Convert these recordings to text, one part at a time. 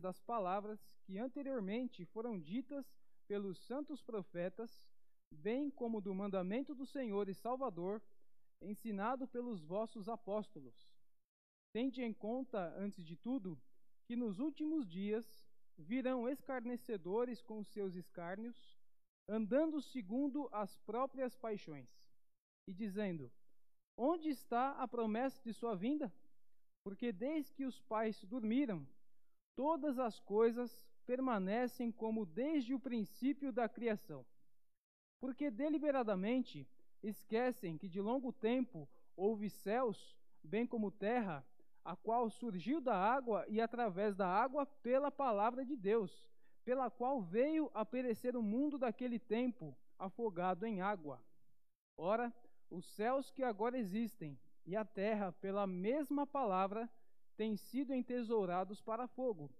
das palavras que anteriormente foram ditas pelos santos profetas, bem como do mandamento do Senhor e Salvador, ensinado pelos vossos apóstolos. Tende em conta, antes de tudo, que nos últimos dias virão escarnecedores com seus escárnios, andando segundo as próprias paixões, e dizendo: Onde está a promessa de sua vinda? Porque desde que os pais dormiram, todas as coisas permanecem como desde o princípio da criação. Porque deliberadamente esquecem que de longo tempo houve céus, bem como terra, a qual surgiu da água e através da água pela palavra de Deus, pela qual veio a perecer o mundo daquele tempo, afogado em água. Ora, os céus que agora existem e a terra, pela mesma palavra, têm sido entesourados para fogo,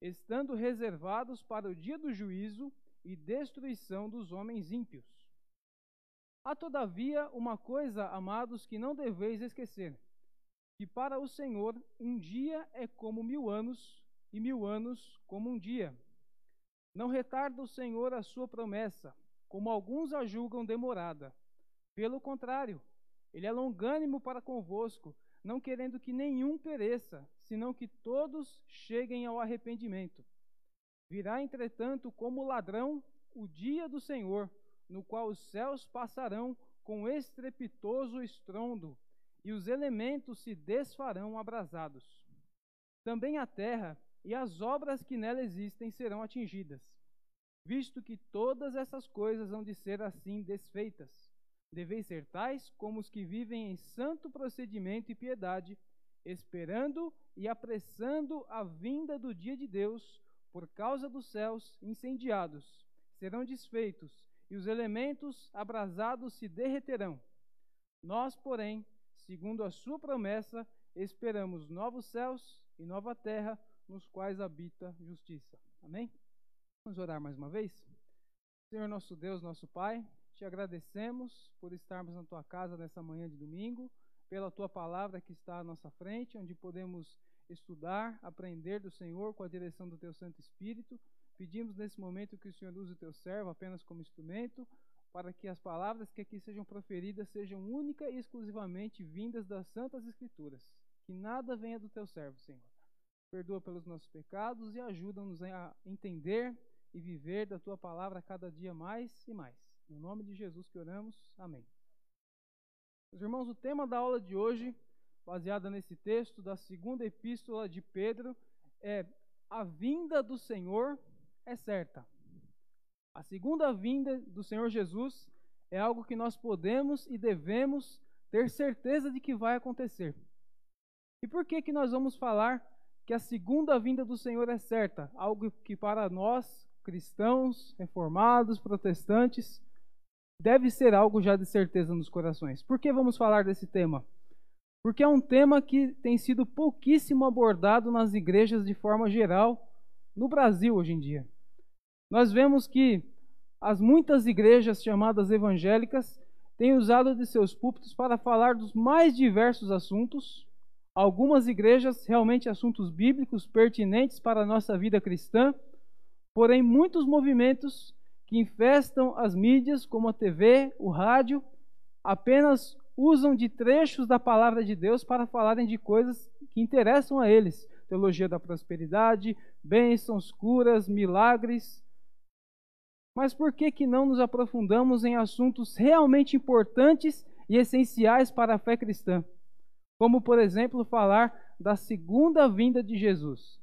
estando reservados para o dia do juízo e destruição dos homens ímpios. Há, todavia, uma coisa, amados, que não deveis esquecer: que para o Senhor um dia é como mil anos, e mil anos como um dia. Não retarda o Senhor a sua promessa, como alguns a julgam demorada. Pelo contrário, ele é longânimo para convosco, não querendo que nenhum pereça, senão que todos cheguem ao arrependimento. Virá, entretanto, como ladrão o dia do Senhor, no qual os céus passarão com estrepitoso estrondo, e os elementos se desfarão abrasados. Também a terra e as obras que nela existem serão atingidas, visto que todas essas coisas hão de ser assim desfeitas. Deveis ser tais como os que vivem em santo procedimento e piedade, esperando e apressando a vinda do dia de Deus, por causa dos céus incendiados, serão desfeitos, e os elementos abrasados se derreterão. Nós, porém, segundo a sua promessa, esperamos novos céus e nova terra, nos quais habita justiça. Amém? Vamos orar mais uma vez? Senhor nosso Deus, nosso Pai, te agradecemos por estarmos na tua casa nessa manhã de domingo, pela tua palavra que está à nossa frente, onde podemos estudar, aprender do Senhor com a direção do teu Santo Espírito. Pedimos nesse momento que o Senhor use o teu servo apenas como instrumento, para que as palavras que aqui sejam proferidas sejam única e exclusivamente vindas das Santas Escrituras. Que nada venha do teu servo, Senhor perdoa pelos nossos pecados e ajuda-nos a entender e viver da tua palavra cada dia mais e mais. No nome de Jesus que oramos. Amém. Meus irmãos, o tema da aula de hoje, baseada nesse texto da segunda epístola de Pedro, é a vinda do Senhor é certa. A segunda vinda do Senhor Jesus é algo que nós podemos e devemos ter certeza de que vai acontecer. E por que que nós vamos falar que a segunda vinda do Senhor é certa, algo que para nós, cristãos, reformados, protestantes, deve ser algo já de certeza nos corações. Por que vamos falar desse tema? Porque é um tema que tem sido pouquíssimo abordado nas igrejas de forma geral no Brasil hoje em dia. Nós vemos que as muitas igrejas chamadas evangélicas têm usado de seus púlpitos para falar dos mais diversos assuntos, algumas igrejas realmente assuntos bíblicos pertinentes para a nossa vida cristã, porém muitos movimentos que infestam as mídias, como a TV, o rádio, apenas usam de trechos da palavra de Deus para falarem de coisas que interessam a eles. Teologia da prosperidade, bênçãos, curas, milagres. Mas por que, que não nos aprofundamos em assuntos realmente importantes e essenciais para a fé cristã? como por exemplo falar da segunda vinda de Jesus.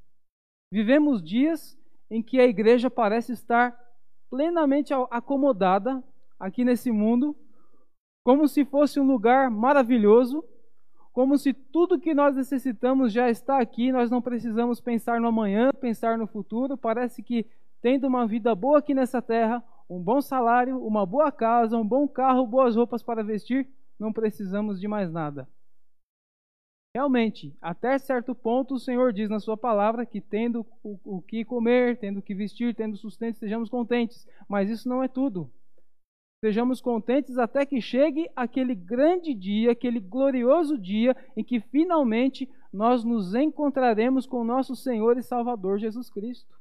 Vivemos dias em que a igreja parece estar plenamente acomodada aqui nesse mundo, como se fosse um lugar maravilhoso, como se tudo que nós necessitamos já está aqui, nós não precisamos pensar no amanhã, pensar no futuro. Parece que tendo uma vida boa aqui nessa terra, um bom salário, uma boa casa, um bom carro, boas roupas para vestir, não precisamos de mais nada. Realmente, até certo ponto, o Senhor diz na Sua palavra que, tendo o, o que comer, tendo o que vestir, tendo sustento, sejamos contentes. Mas isso não é tudo. Sejamos contentes até que chegue aquele grande dia, aquele glorioso dia em que finalmente nós nos encontraremos com nosso Senhor e Salvador Jesus Cristo.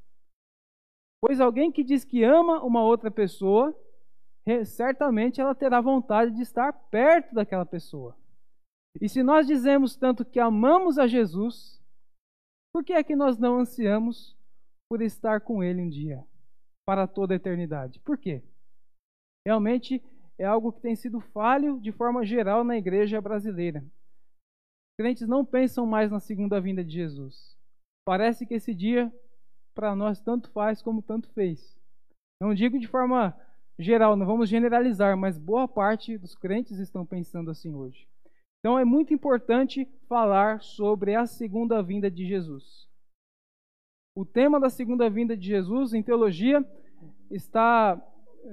Pois alguém que diz que ama uma outra pessoa, certamente ela terá vontade de estar perto daquela pessoa. E se nós dizemos tanto que amamos a Jesus, por que é que nós não ansiamos por estar com Ele um dia, para toda a eternidade? Por quê? Realmente é algo que tem sido falho de forma geral na igreja brasileira. Crentes não pensam mais na segunda vinda de Jesus. Parece que esse dia para nós tanto faz como tanto fez. Não digo de forma geral, não vamos generalizar, mas boa parte dos crentes estão pensando assim hoje. Então é muito importante falar sobre a segunda vinda de Jesus. O tema da segunda vinda de Jesus em teologia está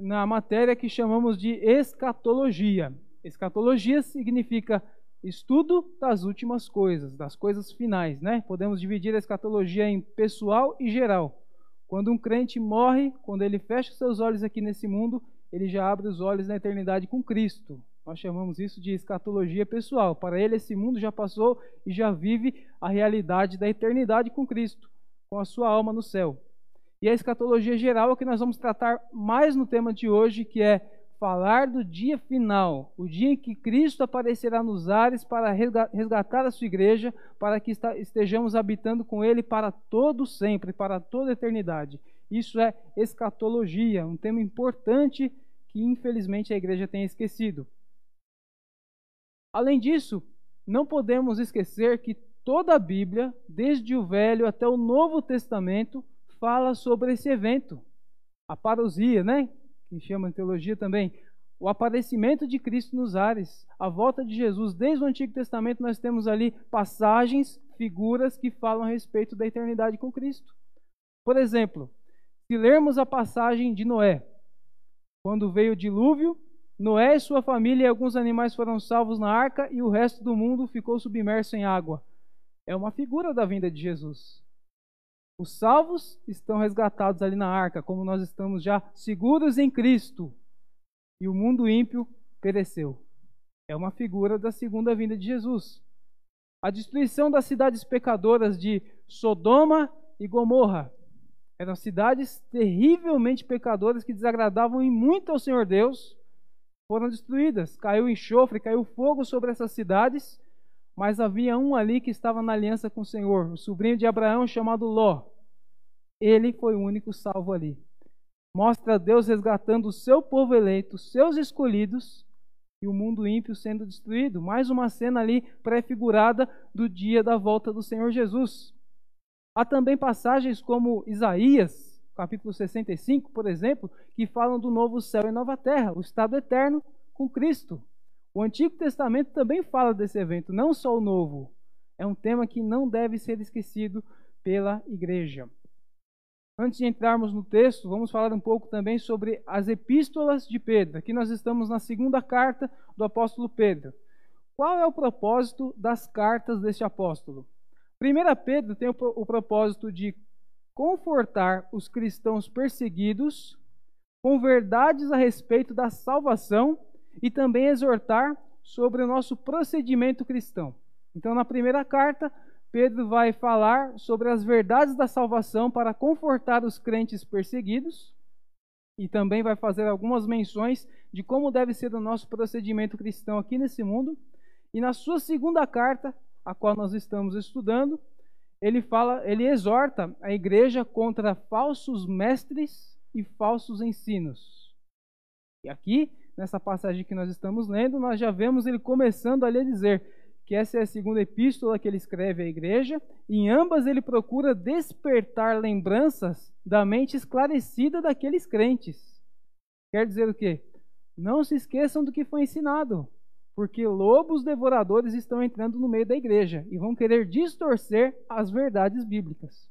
na matéria que chamamos de escatologia. Escatologia significa estudo das últimas coisas, das coisas finais, né? Podemos dividir a escatologia em pessoal e geral. Quando um crente morre, quando ele fecha seus olhos aqui nesse mundo, ele já abre os olhos na eternidade com Cristo. Nós chamamos isso de escatologia pessoal. Para ele, esse mundo já passou e já vive a realidade da eternidade com Cristo, com a sua alma no céu. E a escatologia geral é o que nós vamos tratar mais no tema de hoje, que é falar do dia final, o dia em que Cristo aparecerá nos ares para resgatar a sua igreja, para que estejamos habitando com Ele para todo sempre, para toda a eternidade. Isso é escatologia, um tema importante que infelizmente a igreja tem esquecido. Além disso, não podemos esquecer que toda a Bíblia, desde o Velho até o Novo Testamento, fala sobre esse evento. A parousia, né? Que chama em teologia também. O aparecimento de Cristo nos ares, a volta de Jesus. Desde o Antigo Testamento nós temos ali passagens, figuras que falam a respeito da eternidade com Cristo. Por exemplo, se lermos a passagem de Noé, quando veio o dilúvio, Noé e sua família e alguns animais foram salvos na arca e o resto do mundo ficou submerso em água. É uma figura da vinda de Jesus. Os salvos estão resgatados ali na arca, como nós estamos já seguros em Cristo. E o mundo ímpio pereceu. É uma figura da segunda vinda de Jesus. A destruição das cidades pecadoras de Sodoma e Gomorra eram cidades terrivelmente pecadoras que desagradavam em muito ao Senhor Deus. Foram destruídas. Caiu enxofre, caiu fogo sobre essas cidades. Mas havia um ali que estava na aliança com o Senhor, o sobrinho de Abraão chamado Ló. Ele foi o único salvo ali. Mostra Deus resgatando o seu povo eleito, seus escolhidos, e o mundo ímpio sendo destruído. Mais uma cena ali prefigurada do dia da volta do Senhor Jesus. Há também passagens como Isaías, capítulo 65, por exemplo, que falam do novo céu e nova terra, o estado eterno com Cristo. O Antigo Testamento também fala desse evento, não só o novo. É um tema que não deve ser esquecido pela igreja. Antes de entrarmos no texto, vamos falar um pouco também sobre as epístolas de Pedro. Aqui nós estamos na segunda carta do apóstolo Pedro. Qual é o propósito das cartas deste apóstolo? 1 Pedro tem o propósito de confortar os cristãos perseguidos com verdades a respeito da salvação e também exortar sobre o nosso procedimento cristão. Então, na primeira carta, Pedro vai falar sobre as verdades da salvação para confortar os crentes perseguidos e também vai fazer algumas menções de como deve ser o nosso procedimento cristão aqui nesse mundo. E na sua segunda carta, a qual nós estamos estudando, ele fala, ele exorta a igreja contra falsos mestres e falsos ensinos. E aqui, nessa passagem que nós estamos lendo, nós já vemos ele começando ali a dizer: que essa é a segunda epístola que ele escreve à igreja. Em ambas ele procura despertar lembranças da mente esclarecida daqueles crentes. Quer dizer o quê? Não se esqueçam do que foi ensinado, porque lobos devoradores estão entrando no meio da igreja e vão querer distorcer as verdades bíblicas.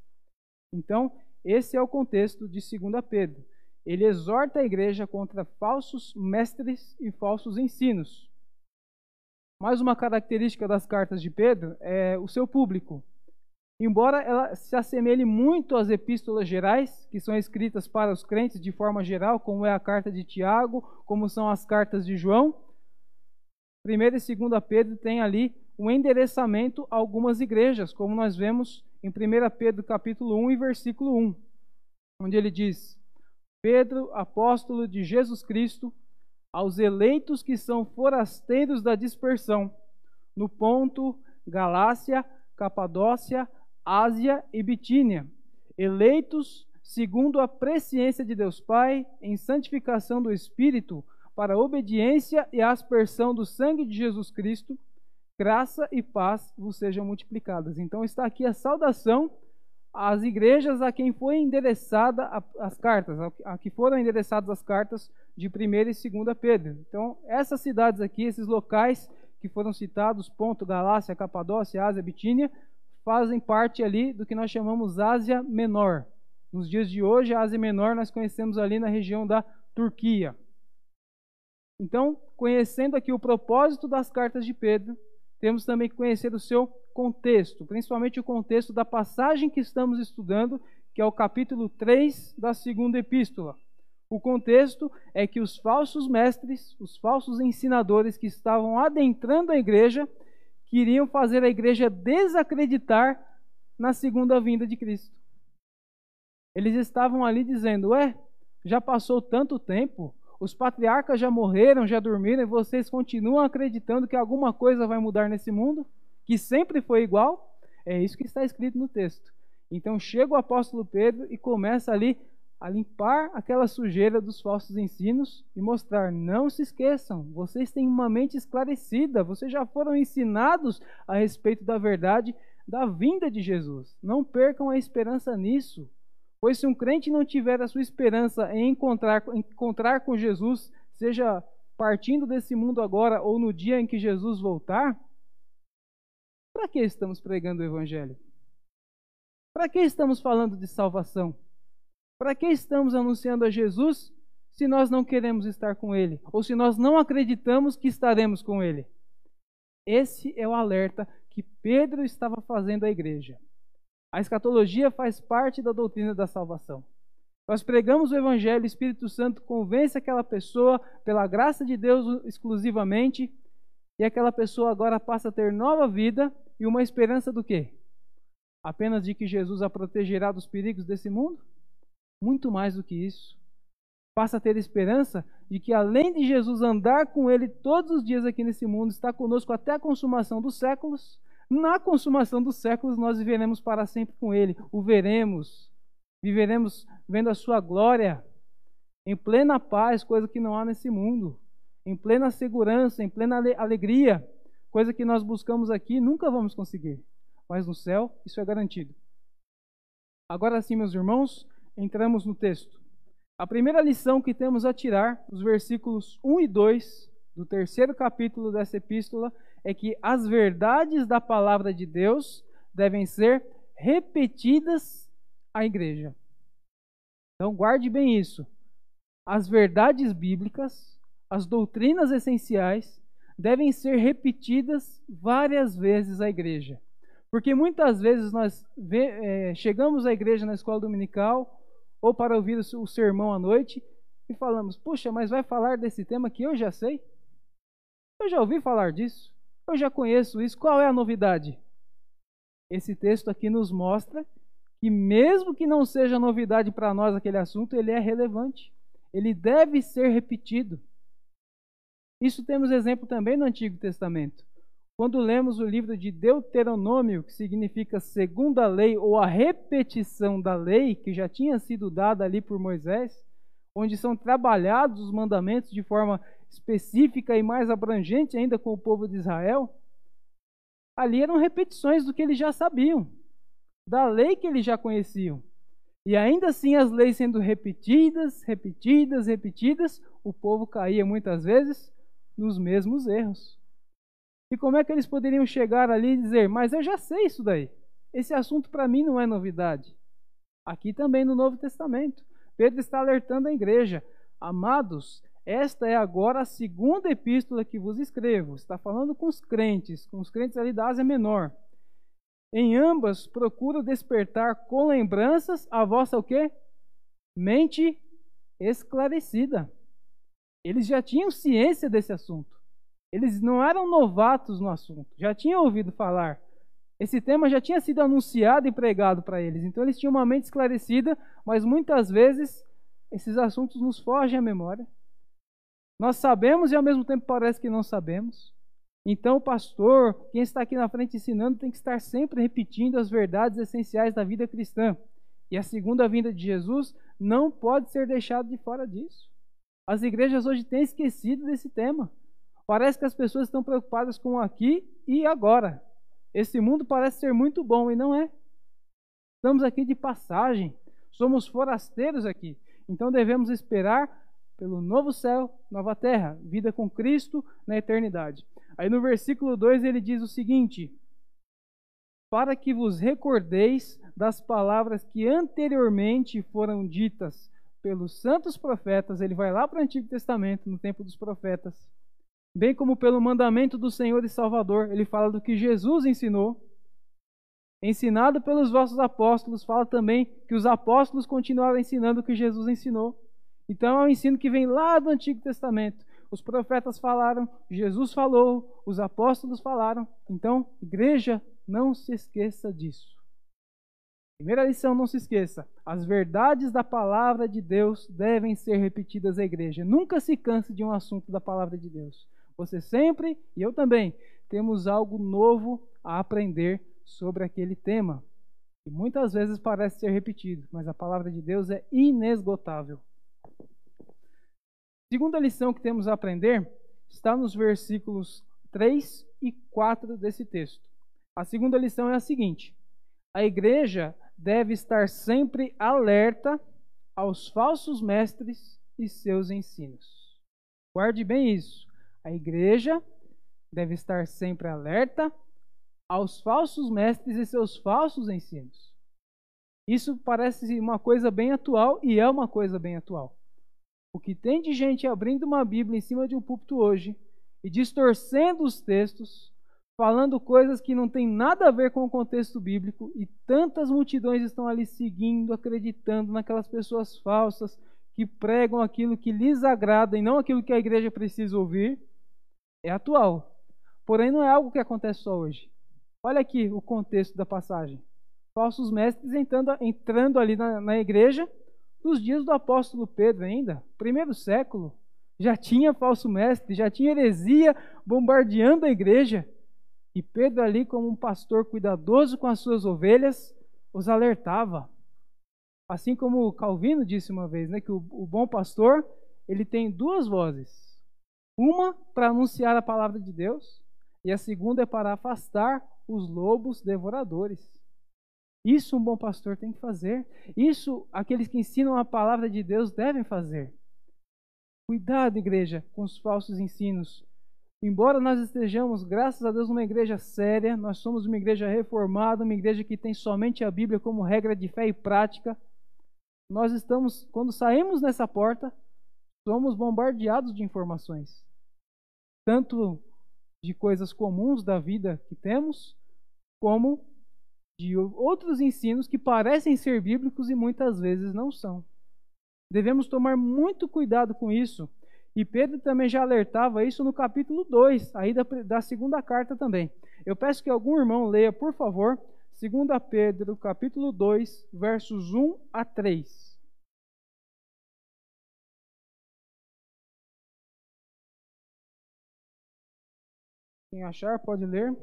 Então, esse é o contexto de 2 Pedro. Ele exorta a igreja contra falsos mestres e falsos ensinos. Mais uma característica das cartas de Pedro é o seu público. Embora ela se assemelhe muito às epístolas gerais, que são escritas para os crentes de forma geral, como é a carta de Tiago, como são as cartas de João, 1 e 2 Pedro tem ali o endereçamento a algumas igrejas, como nós vemos em 1 Pedro capítulo 1 e versículo 1, onde ele diz: Pedro, apóstolo de Jesus Cristo, aos eleitos que são forasteiros da dispersão, no ponto Galácia, Capadócia, Ásia e Bitínia, eleitos segundo a presciência de Deus Pai, em santificação do Espírito, para a obediência e a aspersão do sangue de Jesus Cristo, graça e paz vos sejam multiplicadas. Então está aqui a saudação às igrejas a quem foi endereçada as cartas, a que foram endereçadas as cartas de 1 e 2 Pedro. Então, essas cidades aqui, esses locais que foram citados, ponto Galácia, Capadócia, Ásia, Bitínia, fazem parte ali do que nós chamamos Ásia Menor. Nos dias de hoje, a Ásia Menor nós conhecemos ali na região da Turquia. Então, conhecendo aqui o propósito das cartas de Pedro, temos também que conhecer o seu contexto, principalmente o contexto da passagem que estamos estudando, que é o capítulo 3 da segunda epístola. O contexto é que os falsos mestres, os falsos ensinadores que estavam adentrando a igreja, queriam fazer a igreja desacreditar na segunda vinda de Cristo. Eles estavam ali dizendo: Ué, já passou tanto tempo, os patriarcas já morreram, já dormiram, e vocês continuam acreditando que alguma coisa vai mudar nesse mundo? Que sempre foi igual? É isso que está escrito no texto. Então chega o apóstolo Pedro e começa ali a limpar aquela sujeira dos falsos ensinos e mostrar: não se esqueçam, vocês têm uma mente esclarecida, vocês já foram ensinados a respeito da verdade da vinda de Jesus. Não percam a esperança nisso. Pois se um crente não tiver a sua esperança em encontrar, encontrar com Jesus, seja partindo desse mundo agora ou no dia em que Jesus voltar, para que estamos pregando o Evangelho? Para que estamos falando de salvação? Para que estamos anunciando a Jesus se nós não queremos estar com Ele? Ou se nós não acreditamos que estaremos com Ele? Esse é o alerta que Pedro estava fazendo à igreja. A escatologia faz parte da doutrina da salvação. Nós pregamos o Evangelho, o Espírito Santo convence aquela pessoa, pela graça de Deus exclusivamente, e aquela pessoa agora passa a ter nova vida e uma esperança do quê? Apenas de que Jesus a protegerá dos perigos desse mundo? muito mais do que isso. Passa a ter esperança de que, além de Jesus andar com ele todos os dias aqui nesse mundo, está conosco até a consumação dos séculos, na consumação dos séculos nós viveremos para sempre com ele, o veremos, viveremos vendo a sua glória, em plena paz, coisa que não há nesse mundo, em plena segurança, em plena alegria, coisa que nós buscamos aqui nunca vamos conseguir, mas no céu isso é garantido. Agora sim, meus irmãos, entramos no texto. A primeira lição que temos a tirar, os versículos 1 e 2 do terceiro capítulo dessa epístola, é que as verdades da palavra de Deus devem ser repetidas à igreja. Então, guarde bem isso. As verdades bíblicas, as doutrinas essenciais, devem ser repetidas várias vezes à igreja. Porque muitas vezes nós é, chegamos à igreja na escola dominical ou para ouvir o sermão à noite e falamos: Puxa, mas vai falar desse tema que eu já sei? Eu já ouvi falar disso, eu já conheço isso, qual é a novidade? Esse texto aqui nos mostra que, mesmo que não seja novidade para nós aquele assunto, ele é relevante, ele deve ser repetido. Isso temos exemplo também no Antigo Testamento. Quando lemos o livro de Deuteronômio, que significa segunda lei ou a repetição da lei que já tinha sido dada ali por Moisés, onde são trabalhados os mandamentos de forma específica e mais abrangente ainda com o povo de Israel, ali eram repetições do que eles já sabiam, da lei que eles já conheciam. E ainda assim, as leis sendo repetidas, repetidas, repetidas, o povo caía muitas vezes nos mesmos erros. E como é que eles poderiam chegar ali e dizer: Mas eu já sei isso daí. Esse assunto para mim não é novidade. Aqui também no Novo Testamento. Pedro está alertando a igreja: Amados, esta é agora a segunda epístola que vos escrevo. Está falando com os crentes, com os crentes ali da Ásia Menor. Em ambas procuro despertar com lembranças a vossa o quê? Mente esclarecida. Eles já tinham ciência desse assunto. Eles não eram novatos no assunto, já tinham ouvido falar. Esse tema já tinha sido anunciado e pregado para eles, então eles tinham uma mente esclarecida, mas muitas vezes esses assuntos nos fogem à memória. Nós sabemos e ao mesmo tempo parece que não sabemos. Então, o pastor, quem está aqui na frente ensinando, tem que estar sempre repetindo as verdades essenciais da vida cristã. E a segunda vinda de Jesus não pode ser deixada de fora disso. As igrejas hoje têm esquecido desse tema. Parece que as pessoas estão preocupadas com aqui e agora. Esse mundo parece ser muito bom e não é. Estamos aqui de passagem, somos forasteiros aqui. Então devemos esperar pelo novo céu, nova terra, vida com Cristo na eternidade. Aí no versículo 2 ele diz o seguinte: Para que vos recordeis das palavras que anteriormente foram ditas pelos santos profetas, ele vai lá para o Antigo Testamento, no tempo dos profetas, bem como pelo mandamento do Senhor e Salvador, ele fala do que Jesus ensinou. Ensinado pelos vossos apóstolos, fala também que os apóstolos continuaram ensinando o que Jesus ensinou. Então é um ensino que vem lá do Antigo Testamento. Os profetas falaram, Jesus falou, os apóstolos falaram. Então, igreja, não se esqueça disso. Primeira lição, não se esqueça: as verdades da palavra de Deus devem ser repetidas à igreja. Nunca se canse de um assunto da palavra de Deus. Você sempre, e eu também, temos algo novo a aprender sobre aquele tema. E muitas vezes parece ser repetido, mas a palavra de Deus é inesgotável. Segunda lição que temos a aprender está nos versículos 3 e 4 desse texto. A segunda lição é a seguinte: a igreja deve estar sempre alerta aos falsos mestres e seus ensinos. Guarde bem isso. A igreja deve estar sempre alerta aos falsos mestres e seus falsos ensinos. Isso parece uma coisa bem atual e é uma coisa bem atual. O que tem de gente abrindo uma Bíblia em cima de um púlpito hoje e distorcendo os textos falando coisas que não têm nada a ver com o contexto bíblico, e tantas multidões estão ali seguindo, acreditando naquelas pessoas falsas que pregam aquilo que lhes agrada e não aquilo que a igreja precisa ouvir, é atual. Porém, não é algo que acontece só hoje. Olha aqui o contexto da passagem. Falsos mestres entrando, entrando ali na, na igreja nos dias do apóstolo Pedro ainda, primeiro século. Já tinha falso mestre, já tinha heresia bombardeando a igreja. E Pedro, ali, como um pastor cuidadoso com as suas ovelhas, os alertava. Assim como Calvino disse uma vez, né, que o, o bom pastor ele tem duas vozes: uma para anunciar a palavra de Deus, e a segunda é para afastar os lobos devoradores. Isso um bom pastor tem que fazer. Isso aqueles que ensinam a palavra de Deus devem fazer. Cuidado, igreja, com os falsos ensinos. Embora nós estejamos, graças a Deus, numa igreja séria, nós somos uma igreja reformada, uma igreja que tem somente a Bíblia como regra de fé e prática. Nós estamos, quando saímos nessa porta, somos bombardeados de informações, tanto de coisas comuns da vida que temos, como de outros ensinos que parecem ser bíblicos e muitas vezes não são. Devemos tomar muito cuidado com isso e Pedro também já alertava isso no capítulo 2, aí da, da segunda carta também. Eu peço que algum irmão leia, por favor, 2 Pedro, capítulo 2, versos 1 a 3. Quem achar, pode ler.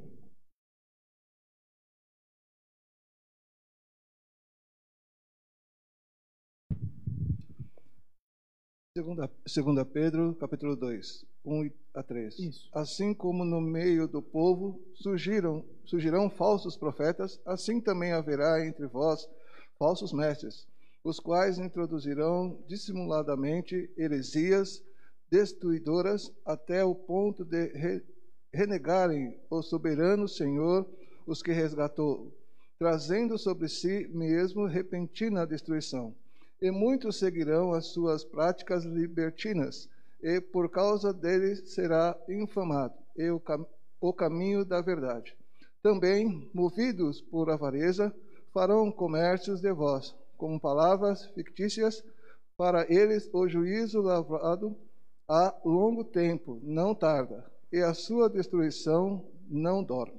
Segunda, segunda Pedro, capítulo 2, 1 a 3. Isso. Assim como no meio do povo surgiram, surgirão falsos profetas, assim também haverá entre vós falsos mestres, os quais introduzirão dissimuladamente heresias destruidoras até o ponto de re, renegarem o soberano Senhor, os que resgatou, trazendo sobre si mesmo repentina destruição e muitos seguirão as suas práticas libertinas, e por causa deles será infamado e o, cam o caminho da verdade. Também, movidos por avareza, farão comércios de vós, com palavras fictícias, para eles o juízo lavrado a longo tempo, não tarda. e a sua destruição não dorme.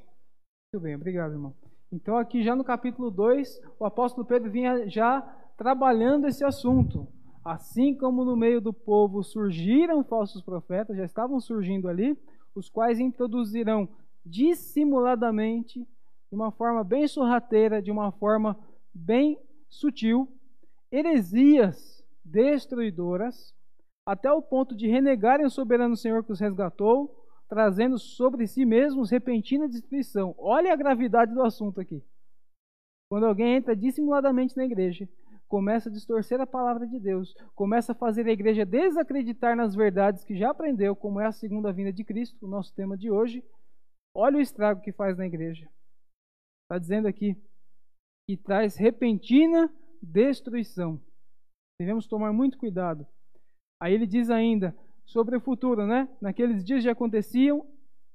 Muito bem, obrigado, irmão. Então, aqui já no capítulo 2, o apóstolo Pedro vinha já trabalhando esse assunto. Assim como no meio do povo surgiram falsos profetas, já estavam surgindo ali, os quais introduzirão dissimuladamente, de uma forma bem sorrateira, de uma forma bem sutil, heresias destruidoras, até o ponto de renegarem o soberano Senhor que os resgatou, trazendo sobre si mesmos repentina destruição. Olha a gravidade do assunto aqui. Quando alguém entra dissimuladamente na igreja, começa a distorcer a palavra de Deus, começa a fazer a igreja desacreditar nas verdades que já aprendeu, como é a segunda vinda de Cristo, o nosso tema de hoje. Olha o estrago que faz na igreja. Está dizendo aqui que traz repentina destruição. Devemos tomar muito cuidado. Aí ele diz ainda sobre o futuro, né? Naqueles dias já aconteciam,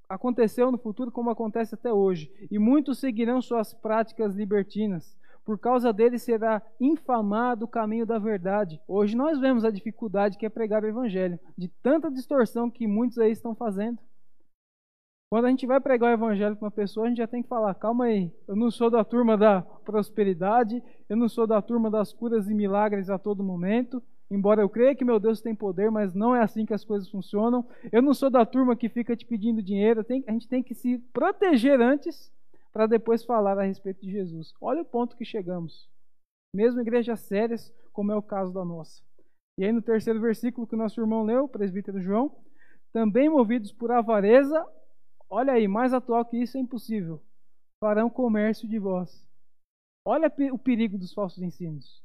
aconteceu no futuro como acontece até hoje, e muitos seguirão suas práticas libertinas por causa dele será infamado o caminho da verdade. Hoje nós vemos a dificuldade que é pregar o evangelho, de tanta distorção que muitos aí estão fazendo. Quando a gente vai pregar o evangelho para uma pessoa, a gente já tem que falar: calma aí, eu não sou da turma da prosperidade, eu não sou da turma das curas e milagres a todo momento. Embora eu creia que meu Deus tem poder, mas não é assim que as coisas funcionam. Eu não sou da turma que fica te pedindo dinheiro. a gente tem que se proteger antes para depois falar a respeito de Jesus. Olha o ponto que chegamos. Mesmo igrejas sérias, como é o caso da nossa. E aí no terceiro versículo que nosso irmão leu, o presbítero João, também movidos por avareza, olha aí, mais atual que isso é impossível, farão comércio de vós. Olha o perigo dos falsos ensinos.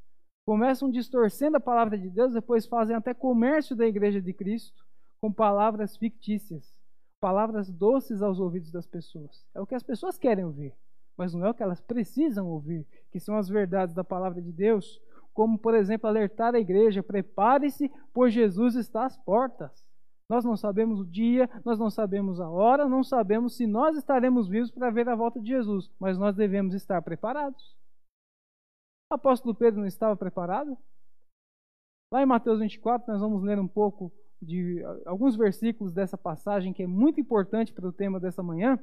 Começam distorcendo a palavra de Deus, depois fazem até comércio da igreja de Cristo com palavras fictícias palavras doces aos ouvidos das pessoas. É o que as pessoas querem ouvir, mas não é o que elas precisam ouvir, que são as verdades da palavra de Deus, como, por exemplo, alertar a igreja: prepare-se, pois Jesus está às portas. Nós não sabemos o dia, nós não sabemos a hora, não sabemos se nós estaremos vivos para ver a volta de Jesus, mas nós devemos estar preparados. O apóstolo Pedro não estava preparado? Lá em Mateus 24, nós vamos ler um pouco de alguns versículos dessa passagem que é muito importante para o tema dessa manhã,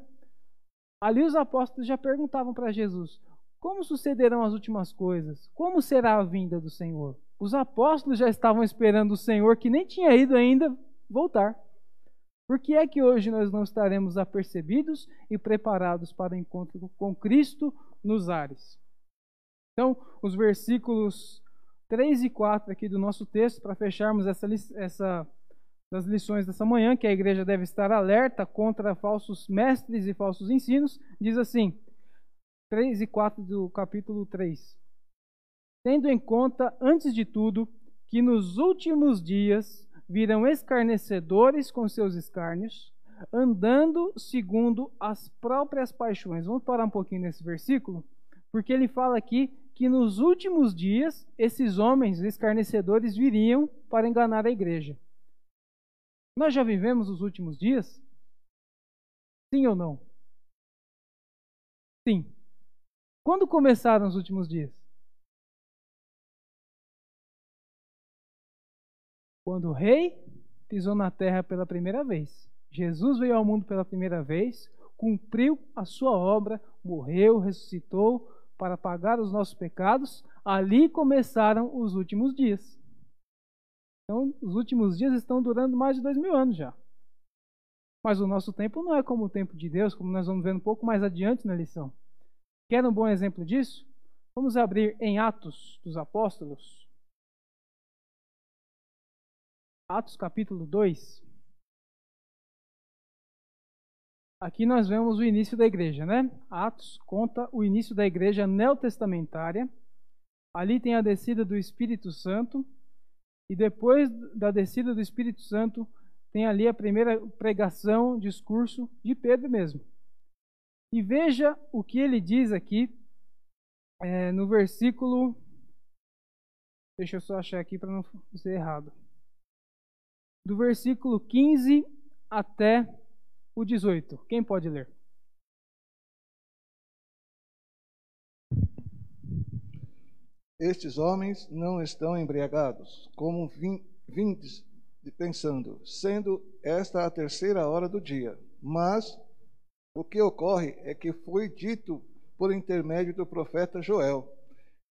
ali os apóstolos já perguntavam para Jesus: como sucederão as últimas coisas? Como será a vinda do Senhor? Os apóstolos já estavam esperando o Senhor, que nem tinha ido ainda, voltar. Por que é que hoje nós não estaremos apercebidos e preparados para o encontro com Cristo nos ares? Então, os versículos 3 e 4 aqui do nosso texto, para fecharmos essa, essa das lições dessa manhã, que a igreja deve estar alerta contra falsos mestres e falsos ensinos, diz assim, 3 e 4 do capítulo 3. Tendo em conta, antes de tudo, que nos últimos dias virão escarnecedores com seus escárnios, andando segundo as próprias paixões. Vamos parar um pouquinho nesse versículo, porque ele fala aqui que nos últimos dias esses homens escarnecedores viriam para enganar a igreja. Nós já vivemos os últimos dias? Sim ou não? Sim. Quando começaram os últimos dias? Quando o rei pisou na terra pela primeira vez. Jesus veio ao mundo pela primeira vez, cumpriu a sua obra, morreu, ressuscitou para pagar os nossos pecados. Ali começaram os últimos dias. Então, os últimos dias estão durando mais de dois mil anos já. Mas o nosso tempo não é como o tempo de Deus, como nós vamos ver um pouco mais adiante na lição. Quer um bom exemplo disso? Vamos abrir em Atos dos Apóstolos. Atos capítulo 2. Aqui nós vemos o início da igreja, né? Atos conta o início da igreja neotestamentária. Ali tem a descida do Espírito Santo e depois da descida do Espírito Santo, tem ali a primeira pregação, discurso de Pedro mesmo. E veja o que ele diz aqui é, no versículo. Deixa eu só achar aqui para não ser errado. Do versículo 15 até o 18. Quem pode ler? Estes homens não estão embriagados, como vindes pensando, sendo esta a terceira hora do dia. Mas o que ocorre é que foi dito por intermédio do profeta Joel.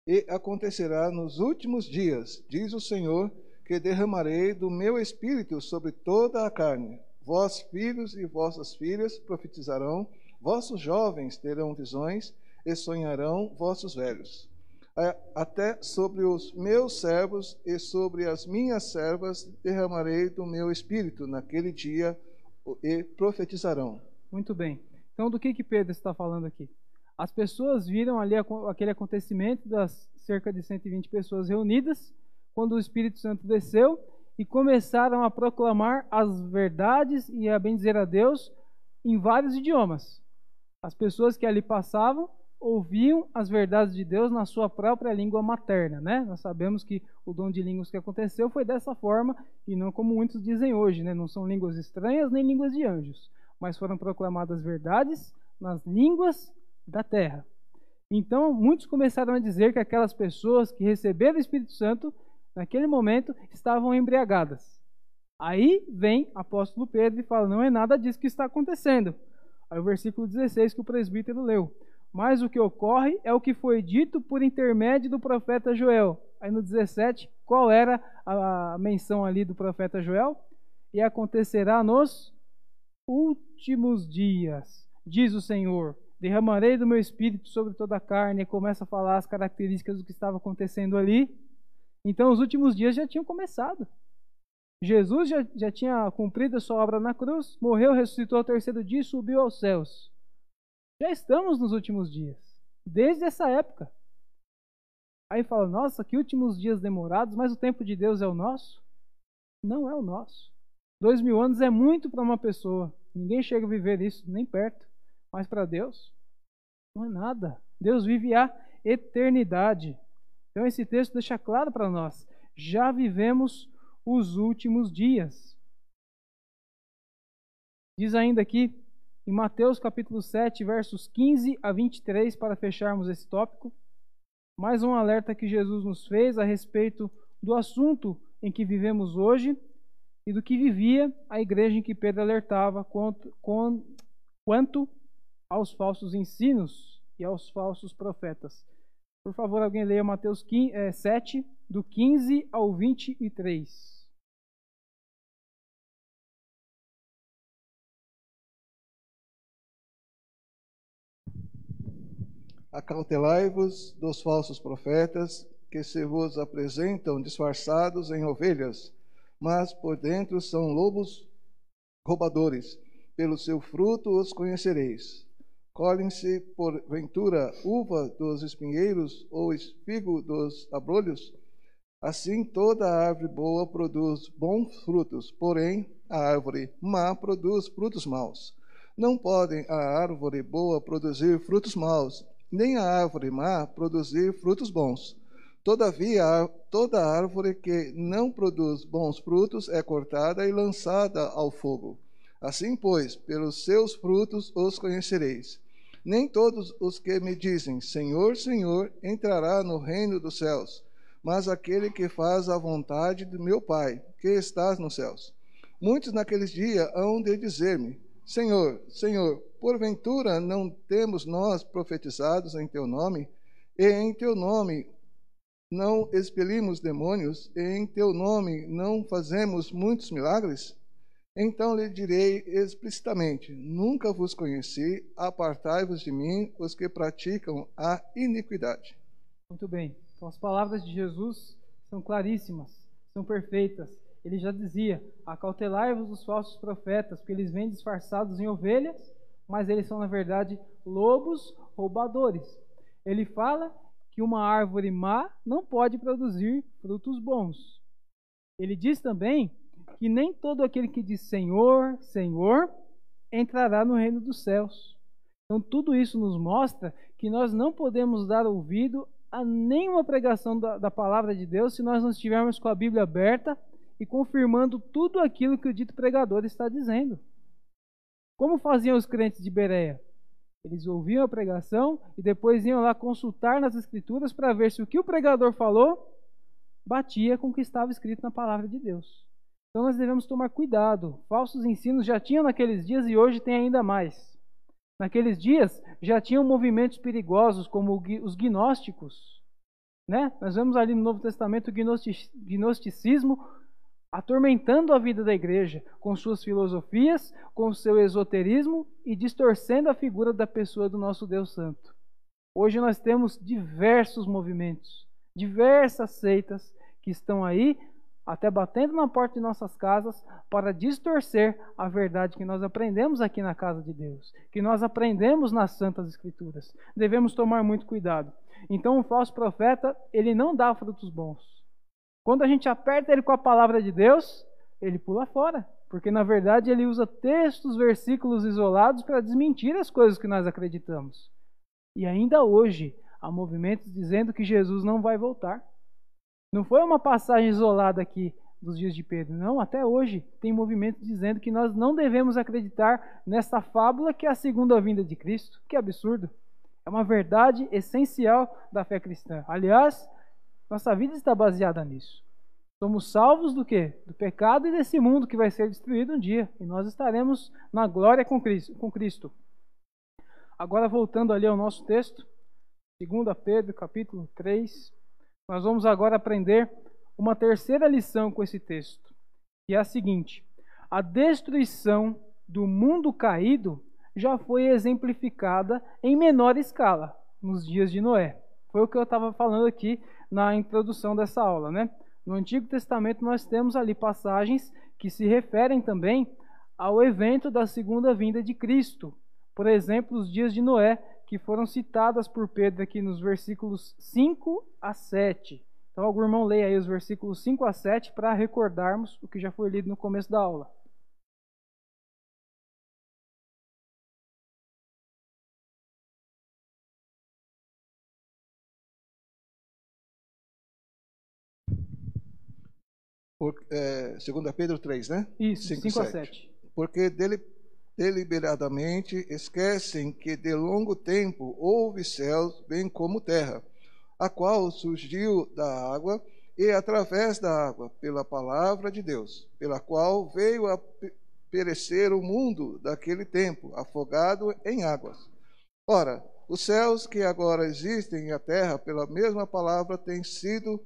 E acontecerá nos últimos dias, diz o Senhor, que derramarei do meu espírito sobre toda a carne. Vós, filhos e vossas filhas, profetizarão, vossos jovens terão visões e sonharão vossos velhos. Até sobre os meus servos e sobre as minhas servas derramarei do meu espírito naquele dia e profetizarão. Muito bem. Então, do que que Pedro está falando aqui? As pessoas viram ali aquele acontecimento das cerca de 120 pessoas reunidas, quando o Espírito Santo desceu e começaram a proclamar as verdades e a bendizer a Deus em vários idiomas. As pessoas que ali passavam ouviam as verdades de Deus na sua própria língua materna, né? Nós sabemos que o dom de línguas que aconteceu foi dessa forma e não como muitos dizem hoje, né? Não são línguas estranhas nem línguas de anjos, mas foram proclamadas verdades nas línguas da terra. Então, muitos começaram a dizer que aquelas pessoas que receberam o Espírito Santo, naquele momento, estavam embriagadas. Aí vem apóstolo Pedro e fala: não é nada disso que está acontecendo. Aí o versículo 16 que o presbítero leu. Mas o que ocorre é o que foi dito por intermédio do profeta Joel. Aí no 17, qual era a menção ali do profeta Joel? E acontecerá nos últimos dias, diz o Senhor derramarei do meu espírito sobre toda a carne, e começa a falar as características do que estava acontecendo ali. Então, os últimos dias já tinham começado. Jesus já, já tinha cumprido a sua obra na cruz, morreu, ressuscitou ao terceiro dia e subiu aos céus. Já estamos nos últimos dias, desde essa época. Aí fala, nossa, que últimos dias demorados, mas o tempo de Deus é o nosso? Não é o nosso. Dois mil anos é muito para uma pessoa. Ninguém chega a viver isso, nem perto. Mas para Deus, não é nada. Deus vive a eternidade. Então esse texto deixa claro para nós: já vivemos os últimos dias. Diz ainda aqui em Mateus capítulo 7, versos 15 a 23, para fecharmos esse tópico, mais um alerta que Jesus nos fez a respeito do assunto em que vivemos hoje e do que vivia a igreja em que Pedro alertava quanto, quanto aos falsos ensinos e aos falsos profetas. Por favor, alguém leia Mateus 15, é, 7, do 15 ao 23. Acautelai-vos dos falsos profetas, que se vos apresentam disfarçados em ovelhas, mas por dentro são lobos roubadores. Pelo seu fruto os conhecereis. Colhem-se, porventura, uva dos espinheiros ou espigo dos abrolhos? Assim, toda árvore boa produz bons frutos, porém, a árvore má produz frutos maus. Não podem a árvore boa produzir frutos maus, nem a árvore má produzir frutos bons. Todavia, toda árvore que não produz bons frutos é cortada e lançada ao fogo. Assim, pois, pelos seus frutos os conhecereis. Nem todos os que me dizem Senhor, Senhor entrará no reino dos céus, mas aquele que faz a vontade do meu Pai, que estás nos céus. Muitos naqueles dias hão de dizer-me: Senhor, Senhor, porventura não temos nós profetizados em teu nome, e em teu nome não expelimos demônios, e em teu nome não fazemos muitos milagres? Então lhe direi explicitamente: Nunca vos conheci, apartai-vos de mim, os que praticam a iniquidade. Muito bem. Então as palavras de Jesus são claríssimas, são perfeitas. Ele já dizia: Acautelai-vos dos falsos profetas, porque eles vêm disfarçados em ovelhas, mas eles são na verdade lobos roubadores. Ele fala que uma árvore má não pode produzir frutos bons. Ele diz também que nem todo aquele que diz Senhor, Senhor, entrará no reino dos céus. Então, tudo isso nos mostra que nós não podemos dar ouvido a nenhuma pregação da, da palavra de Deus se nós não estivermos com a Bíblia aberta e confirmando tudo aquilo que o dito pregador está dizendo. Como faziam os crentes de Bereia? Eles ouviam a pregação e depois iam lá consultar nas Escrituras para ver se o que o pregador falou batia com o que estava escrito na palavra de Deus. Então nós devemos tomar cuidado. Falsos ensinos já tinham naqueles dias e hoje tem ainda mais. Naqueles dias já tinham movimentos perigosos como os gnósticos. Né? Nós vemos ali no Novo Testamento o gnosticismo atormentando a vida da igreja com suas filosofias, com seu esoterismo e distorcendo a figura da pessoa do nosso Deus Santo. Hoje nós temos diversos movimentos, diversas seitas que estão aí até batendo na porta de nossas casas para distorcer a verdade que nós aprendemos aqui na casa de Deus, que nós aprendemos nas santas escrituras. Devemos tomar muito cuidado. Então, o falso profeta, ele não dá frutos bons. Quando a gente aperta ele com a palavra de Deus, ele pula fora, porque na verdade ele usa textos, versículos isolados para desmentir as coisas que nós acreditamos. E ainda hoje há movimentos dizendo que Jesus não vai voltar. Não foi uma passagem isolada aqui dos dias de Pedro. Não, até hoje tem movimentos dizendo que nós não devemos acreditar nessa fábula que é a segunda vinda de Cristo. Que absurdo. É uma verdade essencial da fé cristã. Aliás, nossa vida está baseada nisso. Somos salvos do quê? Do pecado e desse mundo que vai ser destruído um dia. E nós estaremos na glória com Cristo. Agora voltando ali ao nosso texto, 2 Pedro capítulo 3, nós vamos agora aprender uma terceira lição com esse texto, que é a seguinte: a destruição do mundo caído já foi exemplificada em menor escala nos dias de Noé. Foi o que eu estava falando aqui na introdução dessa aula, né? No Antigo Testamento nós temos ali passagens que se referem também ao evento da segunda vinda de Cristo. Por exemplo, os dias de Noé, que foram citadas por Pedro aqui nos versículos 5 a 7. Então, algum irmão leia aí os versículos 5 a 7 para recordarmos o que já foi lido no começo da aula. Por, é, segunda Pedro 3, né? Isso, 5, 5 a 7. 7. Porque dele deliberadamente esquecem que de longo tempo houve céus, bem como terra, a qual surgiu da água e através da água, pela palavra de Deus, pela qual veio a perecer o mundo daquele tempo, afogado em águas. Ora, os céus que agora existem e a terra, pela mesma palavra, têm sido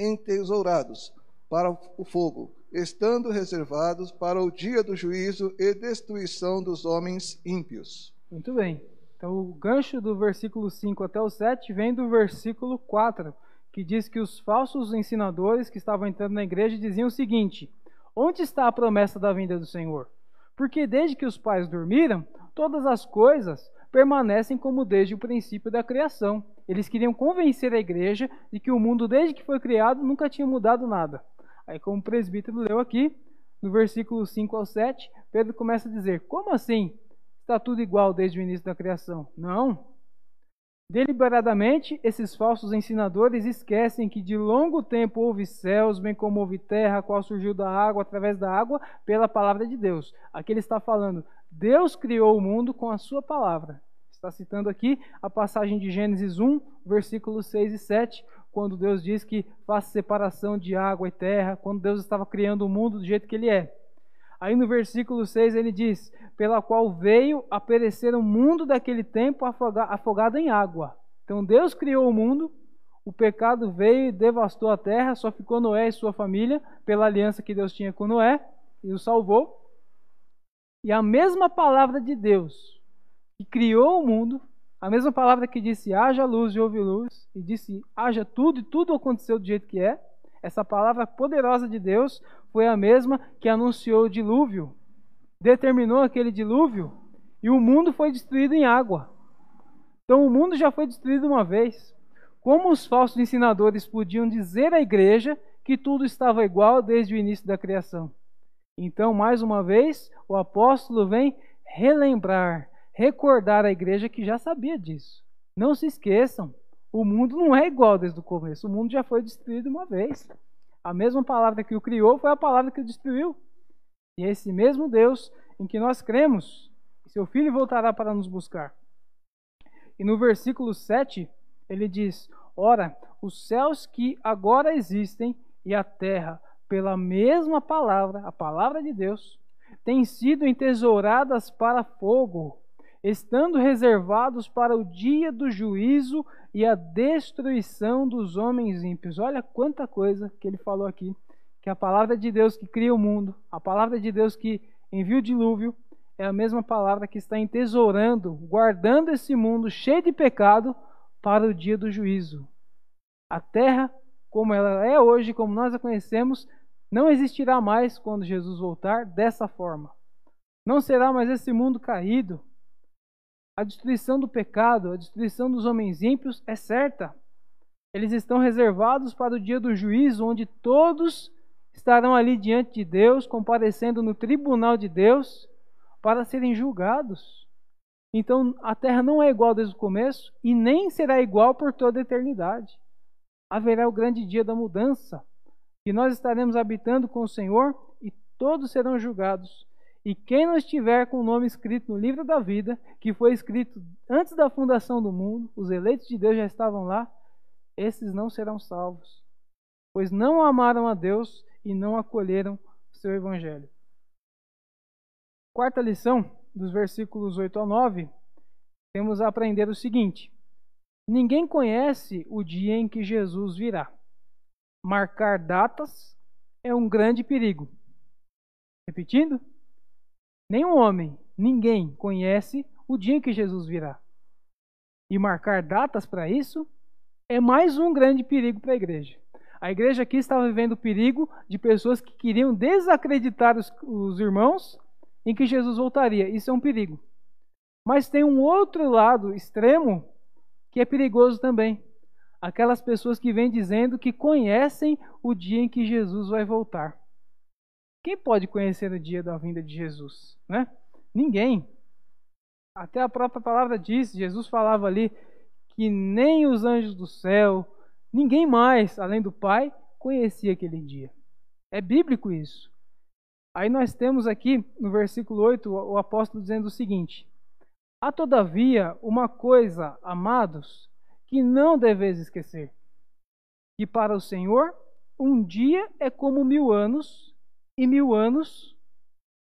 entesourados para o fogo, estando reservados para o dia do juízo e destruição dos homens ímpios. Muito bem. Então, o gancho do versículo 5 até o 7 vem do versículo 4, que diz que os falsos ensinadores que estavam entrando na igreja diziam o seguinte: Onde está a promessa da vinda do Senhor? Porque desde que os pais dormiram, todas as coisas permanecem como desde o princípio da criação. Eles queriam convencer a igreja de que o mundo, desde que foi criado, nunca tinha mudado nada. Aí, como o presbítero leu aqui, no versículo 5 ao 7, Pedro começa a dizer: Como assim? Está tudo igual desde o início da criação? Não. Deliberadamente, esses falsos ensinadores esquecem que de longo tempo houve céus, bem como houve terra, a qual surgiu da água, através da água, pela palavra de Deus. Aqui ele está falando: Deus criou o mundo com a sua palavra. Está citando aqui a passagem de Gênesis 1, versículos 6 e 7, quando Deus diz que faz separação de água e terra, quando Deus estava criando o mundo do jeito que ele é. Aí no versículo 6 ele diz: pela qual veio a perecer o mundo daquele tempo afogado em água. Então Deus criou o mundo, o pecado veio e devastou a terra, só ficou Noé e sua família, pela aliança que Deus tinha com Noé, e o salvou. E a mesma palavra de Deus, que criou o mundo, a mesma palavra que disse haja luz e houve luz, e disse haja tudo e tudo aconteceu do jeito que é, essa palavra poderosa de Deus foi a mesma que anunciou o dilúvio, determinou aquele dilúvio, e o mundo foi destruído em água. Então o mundo já foi destruído uma vez. Como os falsos ensinadores podiam dizer à igreja que tudo estava igual desde o início da criação? Então, mais uma vez, o apóstolo vem relembrar recordar a igreja que já sabia disso. Não se esqueçam, o mundo não é igual desde o começo. O mundo já foi destruído uma vez. A mesma palavra que o criou foi a palavra que o destruiu. E é esse mesmo Deus em que nós cremos, seu Filho voltará para nos buscar. E no versículo 7, ele diz: Ora, os céus que agora existem e a terra, pela mesma palavra, a palavra de Deus, têm sido entesouradas para fogo, estando reservados para o dia do juízo e a destruição dos homens ímpios. Olha quanta coisa que ele falou aqui. Que a palavra de Deus que cria o mundo, a palavra de Deus que envia o dilúvio, é a mesma palavra que está entesourando, guardando esse mundo cheio de pecado para o dia do juízo. A terra, como ela é hoje, como nós a conhecemos, não existirá mais quando Jesus voltar dessa forma. Não será mais esse mundo caído, a destruição do pecado, a destruição dos homens ímpios é certa. Eles estão reservados para o dia do juízo, onde todos estarão ali diante de Deus, comparecendo no tribunal de Deus, para serem julgados. Então a terra não é igual desde o começo e nem será igual por toda a eternidade. Haverá o grande dia da mudança, que nós estaremos habitando com o Senhor e todos serão julgados. E quem não estiver com o nome escrito no livro da vida, que foi escrito antes da fundação do mundo, os eleitos de Deus já estavam lá, esses não serão salvos, pois não amaram a Deus e não acolheram o seu evangelho. Quarta lição, dos versículos 8 ao 9, temos a aprender o seguinte: Ninguém conhece o dia em que Jesus virá. Marcar datas é um grande perigo. Repetindo, Nenhum homem, ninguém conhece o dia em que Jesus virá. E marcar datas para isso é mais um grande perigo para a igreja. A igreja aqui estava vivendo o perigo de pessoas que queriam desacreditar os, os irmãos em que Jesus voltaria. Isso é um perigo. Mas tem um outro lado extremo que é perigoso também. Aquelas pessoas que vêm dizendo que conhecem o dia em que Jesus vai voltar. Quem pode conhecer o dia da vinda de Jesus? Né? Ninguém. Até a própria palavra diz, Jesus falava ali que nem os anjos do céu, ninguém mais, além do Pai, conhecia aquele dia. É bíblico isso. Aí nós temos aqui no versículo 8 o apóstolo dizendo o seguinte: Há todavia uma coisa, amados, que não deveis esquecer: que para o Senhor um dia é como mil anos, e mil anos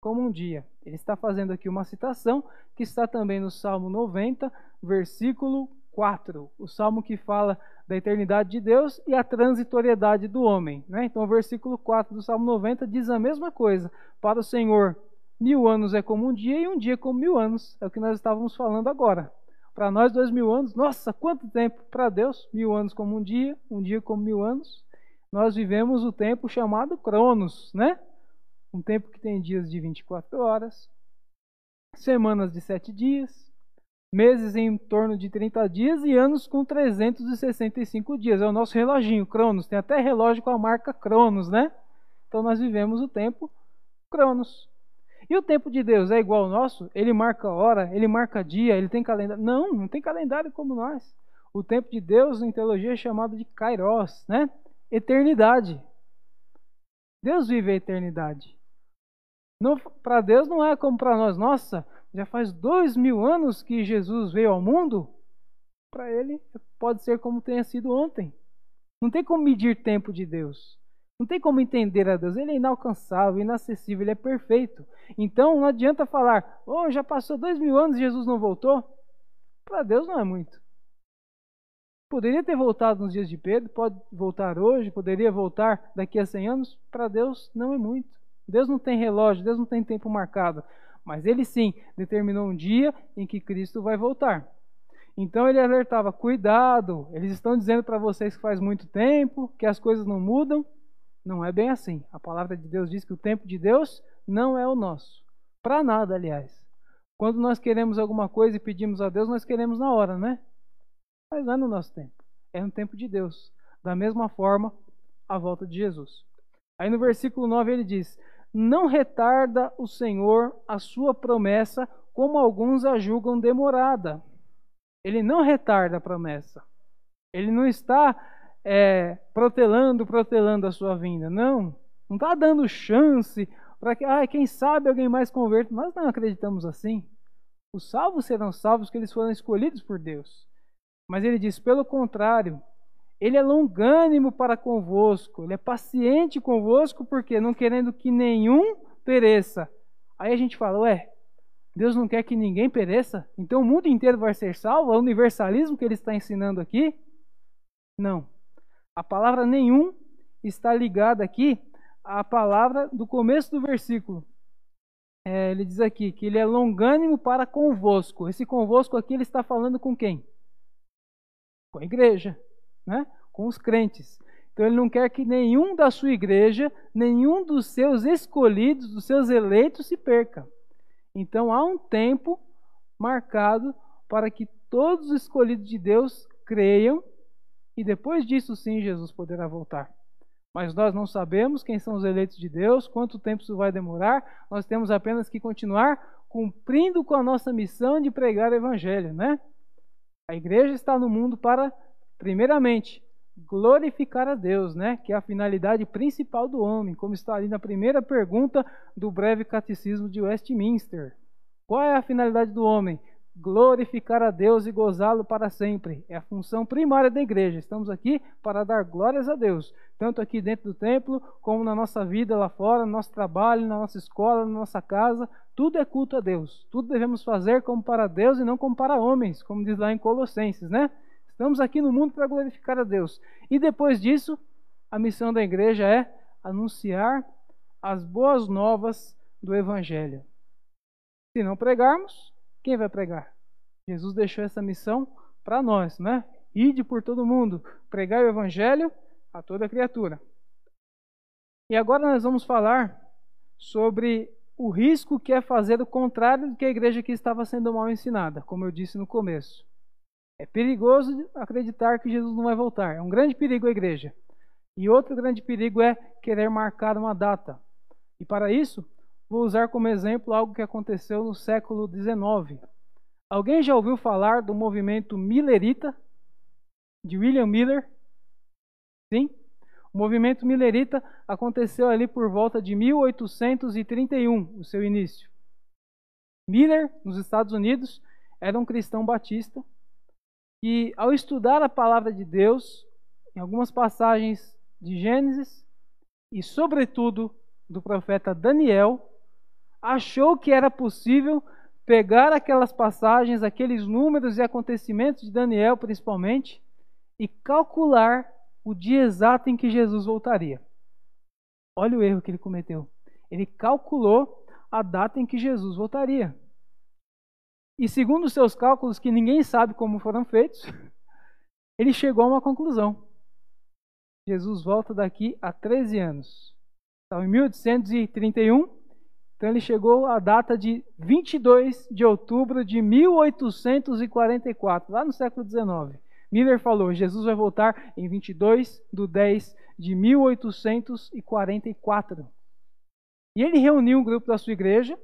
como um dia. Ele está fazendo aqui uma citação que está também no Salmo 90, versículo 4. O salmo que fala da eternidade de Deus e a transitoriedade do homem. Né? Então, o versículo 4 do Salmo 90 diz a mesma coisa. Para o Senhor, mil anos é como um dia e um dia como mil anos. É o que nós estávamos falando agora. Para nós, dois mil anos, nossa, quanto tempo! Para Deus, mil anos como um dia, um dia como mil anos. Nós vivemos o tempo chamado Cronos, né? um tempo que tem dias de 24 horas, semanas de 7 dias, meses em torno de 30 dias e anos com 365 dias. É o nosso reloginho, Cronos. Tem até relógio com a marca Cronos, né? Então nós vivemos o tempo Cronos. E o tempo de Deus é igual ao nosso? Ele marca hora, ele marca dia, ele tem calendário? Não, não tem calendário como nós. O tempo de Deus em teologia é chamado de kairos, né? Eternidade. Deus vive a eternidade. Para Deus não é como para nós. Nossa, já faz dois mil anos que Jesus veio ao mundo. Para ele pode ser como tenha sido ontem. Não tem como medir tempo de Deus. Não tem como entender a Deus. Ele é inalcançável, inacessível, ele é perfeito. Então não adianta falar, oh, já passou dois mil anos e Jesus não voltou. Para Deus não é muito. Poderia ter voltado nos dias de Pedro, pode voltar hoje, poderia voltar daqui a 100 anos. Para Deus não é muito. Deus não tem relógio, Deus não tem tempo marcado, mas ele sim determinou um dia em que Cristo vai voltar. Então ele alertava: cuidado, eles estão dizendo para vocês que faz muito tempo, que as coisas não mudam. Não é bem assim. A palavra de Deus diz que o tempo de Deus não é o nosso. Para nada, aliás. Quando nós queremos alguma coisa e pedimos a Deus, nós queremos na hora, né? Mas não é no nosso tempo. É no tempo de Deus. Da mesma forma, a volta de Jesus. Aí no versículo 9 ele diz: não retarda o Senhor a sua promessa, como alguns a julgam demorada. Ele não retarda a promessa. Ele não está é, protelando, protelando a sua vinda. Não. Não está dando chance para que, ah, quem sabe alguém mais converta. Nós não acreditamos assim. Os salvos serão salvos que eles foram escolhidos por Deus. Mas ele diz, pelo contrário, Ele é longânimo para convosco, ele é paciente convosco, porque não querendo que nenhum pereça. Aí a gente fala, ué, Deus não quer que ninguém pereça? Então o mundo inteiro vai ser salvo? É o universalismo que ele está ensinando aqui? Não. A palavra nenhum está ligada aqui à palavra do começo do versículo. É, ele diz aqui que ele é longânimo para convosco. Esse convosco aqui ele está falando com quem? Com a igreja né? com os crentes. Então ele não quer que nenhum da sua igreja, nenhum dos seus escolhidos, dos seus eleitos se perca. Então há um tempo marcado para que todos os escolhidos de Deus creiam e depois disso sim Jesus poderá voltar. Mas nós não sabemos quem são os eleitos de Deus, quanto tempo isso vai demorar. Nós temos apenas que continuar cumprindo com a nossa missão de pregar o evangelho, né? A igreja está no mundo para Primeiramente, glorificar a Deus, né? Que é a finalidade principal do homem, como está ali na primeira pergunta do breve catecismo de Westminster. Qual é a finalidade do homem? Glorificar a Deus e gozá-lo para sempre. É a função primária da igreja. Estamos aqui para dar glórias a Deus, tanto aqui dentro do templo, como na nossa vida lá fora, no nosso trabalho, na nossa escola, na nossa casa. Tudo é culto a Deus. Tudo devemos fazer como para Deus e não como para homens, como diz lá em Colossenses, né? Estamos aqui no mundo para glorificar a Deus. E depois disso, a missão da igreja é anunciar as boas novas do Evangelho. Se não pregarmos, quem vai pregar? Jesus deixou essa missão para nós, né? Ide por todo mundo, pregar o Evangelho a toda criatura. E agora nós vamos falar sobre o risco que é fazer o contrário do que a igreja aqui estava sendo mal ensinada, como eu disse no começo. É perigoso acreditar que Jesus não vai voltar. É um grande perigo a igreja. E outro grande perigo é querer marcar uma data. E para isso, vou usar como exemplo algo que aconteceu no século XIX. Alguém já ouviu falar do movimento Millerita? De William Miller? Sim? O movimento Millerita aconteceu ali por volta de 1831, o seu início. Miller, nos Estados Unidos, era um cristão batista que, ao estudar a palavra de Deus, em algumas passagens de Gênesis e, sobretudo, do profeta Daniel, achou que era possível pegar aquelas passagens, aqueles números e acontecimentos de Daniel, principalmente, e calcular o dia exato em que Jesus voltaria. Olha o erro que ele cometeu. Ele calculou a data em que Jesus voltaria. E segundo os seus cálculos, que ninguém sabe como foram feitos, ele chegou a uma conclusão. Jesus volta daqui a 13 anos. Então, em 1831, então ele chegou à data de 22 de outubro de 1844, lá no século 19. Miller falou: Jesus vai voltar em 22 de 10 de 1844. E ele reuniu um grupo da sua igreja,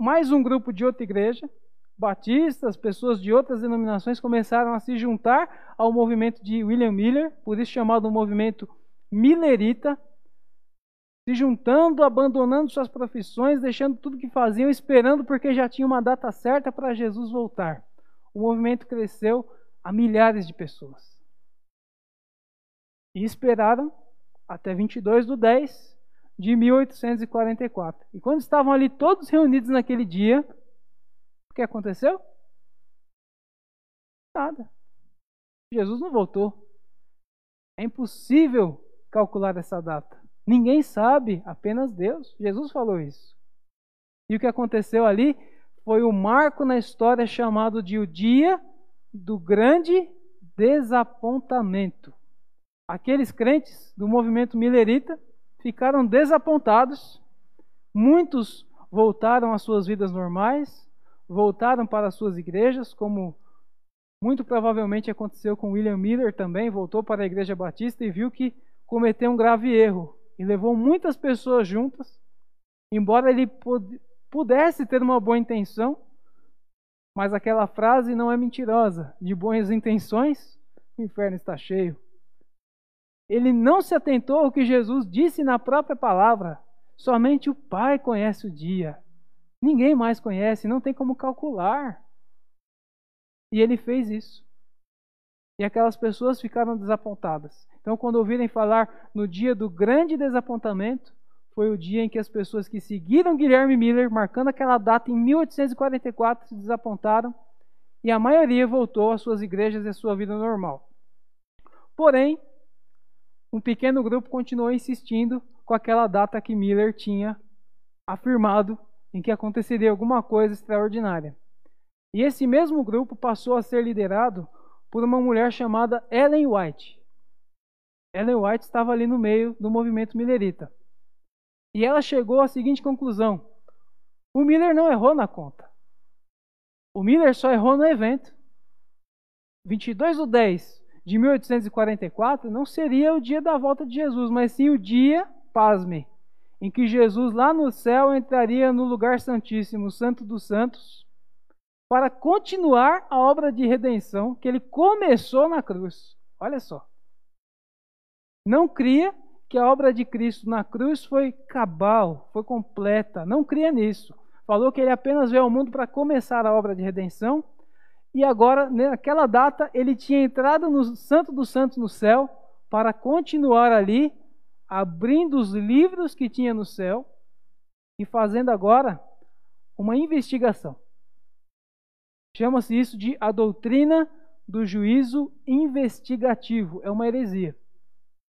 mais um grupo de outra igreja, batistas, pessoas de outras denominações começaram a se juntar ao movimento de William Miller, por isso chamado movimento Millerita, se juntando, abandonando suas profissões, deixando tudo que faziam, esperando porque já tinha uma data certa para Jesus voltar. O movimento cresceu a milhares de pessoas. E esperaram até 22 do 10 de 1844. E quando estavam ali todos reunidos naquele dia, o que aconteceu? Nada. Jesus não voltou. É impossível calcular essa data. Ninguém sabe, apenas Deus. Jesus falou isso. E o que aconteceu ali foi o marco na história chamado de o dia do grande desapontamento. Aqueles crentes do movimento milerita ficaram desapontados, muitos voltaram às suas vidas normais, voltaram para as suas igrejas, como muito provavelmente aconteceu com William Miller também, voltou para a igreja batista e viu que cometeu um grave erro e levou muitas pessoas juntas, embora ele pudesse ter uma boa intenção, mas aquela frase não é mentirosa, de boas intenções, o inferno está cheio ele não se atentou ao que Jesus disse na própria palavra. Somente o Pai conhece o dia. Ninguém mais conhece, não tem como calcular. E ele fez isso. E aquelas pessoas ficaram desapontadas. Então, quando ouvirem falar no dia do grande desapontamento, foi o dia em que as pessoas que seguiram Guilherme Miller, marcando aquela data em 1844, se desapontaram e a maioria voltou às suas igrejas e à sua vida normal. Porém, um pequeno grupo continuou insistindo com aquela data que Miller tinha afirmado em que aconteceria alguma coisa extraordinária. E esse mesmo grupo passou a ser liderado por uma mulher chamada Ellen White. Ellen White estava ali no meio do movimento millerita. E ela chegou à seguinte conclusão: o Miller não errou na conta. O Miller só errou no evento. 22 do 10 de 1844 não seria o dia da volta de Jesus, mas sim o dia, pasme, em que Jesus lá no céu entraria no lugar santíssimo, Santo dos Santos, para continuar a obra de redenção que ele começou na cruz. Olha só. Não cria que a obra de Cristo na cruz foi cabal, foi completa. Não cria nisso. Falou que ele apenas veio ao mundo para começar a obra de redenção. E agora, naquela data, ele tinha entrado no Santo dos Santos no céu para continuar ali, abrindo os livros que tinha no céu e fazendo agora uma investigação. Chama-se isso de a doutrina do juízo investigativo. É uma heresia.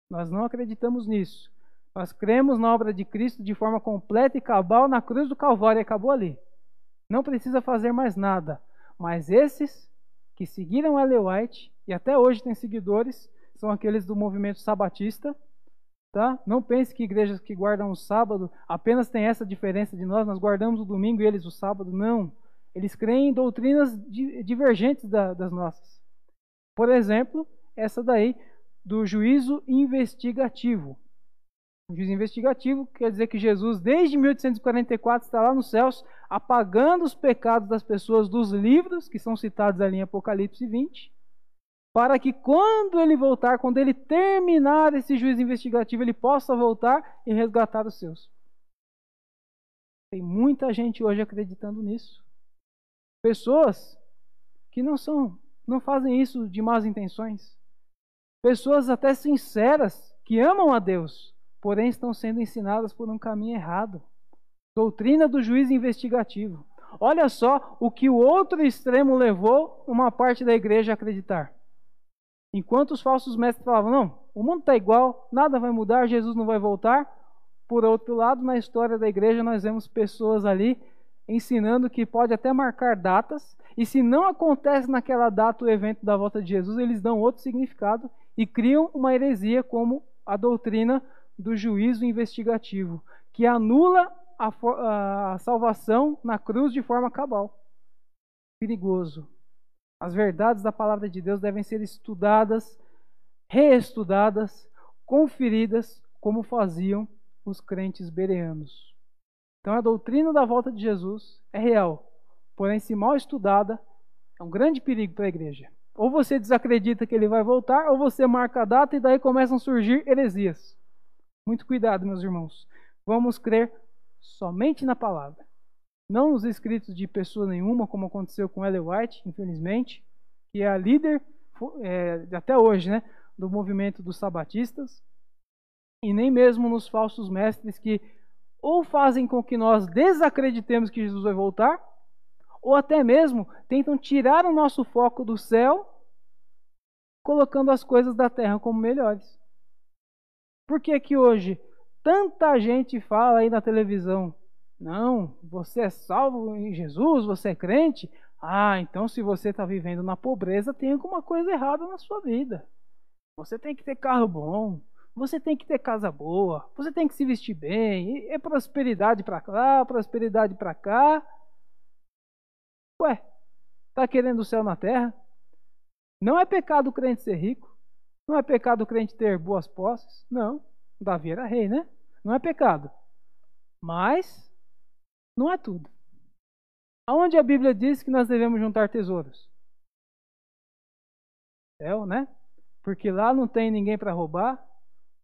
Nós não acreditamos nisso. Nós cremos na obra de Cristo de forma completa e cabal na cruz do Calvário acabou ali. Não precisa fazer mais nada. Mas esses que seguiram Ellen White e até hoje têm seguidores são aqueles do movimento sabatista. Tá? Não pense que igrejas que guardam o sábado apenas têm essa diferença de nós, nós guardamos o domingo e eles o sábado. Não. Eles creem em doutrinas divergentes das nossas. Por exemplo, essa daí, do juízo investigativo. O juízo investigativo quer dizer que Jesus, desde 1844, está lá nos céus, apagando os pecados das pessoas dos livros que são citados ali em Apocalipse 20, para que quando ele voltar, quando ele terminar esse juízo investigativo, ele possa voltar e resgatar os seus. Tem muita gente hoje acreditando nisso. Pessoas que não são, não fazem isso de más intenções. Pessoas até sinceras que amam a Deus, porém estão sendo ensinadas por um caminho errado. Doutrina do juiz investigativo. Olha só o que o outro extremo levou uma parte da igreja a acreditar. Enquanto os falsos mestres falavam, não, o mundo está igual, nada vai mudar, Jesus não vai voltar. Por outro lado, na história da igreja, nós vemos pessoas ali ensinando que pode até marcar datas, e se não acontece naquela data o evento da volta de Jesus, eles dão outro significado e criam uma heresia como a doutrina do juízo investigativo, que anula a, a salvação na cruz de forma cabal. Perigoso. As verdades da palavra de Deus devem ser estudadas, reestudadas, conferidas, como faziam os crentes bereanos. Então a doutrina da volta de Jesus é real, porém, se mal estudada, é um grande perigo para a igreja. Ou você desacredita que ele vai voltar, ou você marca a data e daí começam a surgir heresias. Muito cuidado, meus irmãos. Vamos crer somente na palavra. Não nos escritos de pessoa nenhuma, como aconteceu com Ellen White, infelizmente, que é a líder é, até hoje né, do movimento dos sabatistas, e nem mesmo nos falsos mestres que ou fazem com que nós desacreditemos que Jesus vai voltar, ou até mesmo tentam tirar o nosso foco do céu, colocando as coisas da terra como melhores. Por que que hoje tanta gente fala aí na televisão, não, você é salvo em Jesus, você é crente? Ah, então se você está vivendo na pobreza, tem alguma coisa errada na sua vida. Você tem que ter carro bom, você tem que ter casa boa, você tem que se vestir bem, é prosperidade para lá, prosperidade para cá. Ué, tá querendo o céu na terra? Não é pecado o crente ser rico. Não é pecado o crente ter boas posses. Não. Davi era rei, né? Não é pecado. Mas não é tudo. Aonde a Bíblia diz que nós devemos juntar tesouros? Céu, né? Porque lá não tem ninguém para roubar,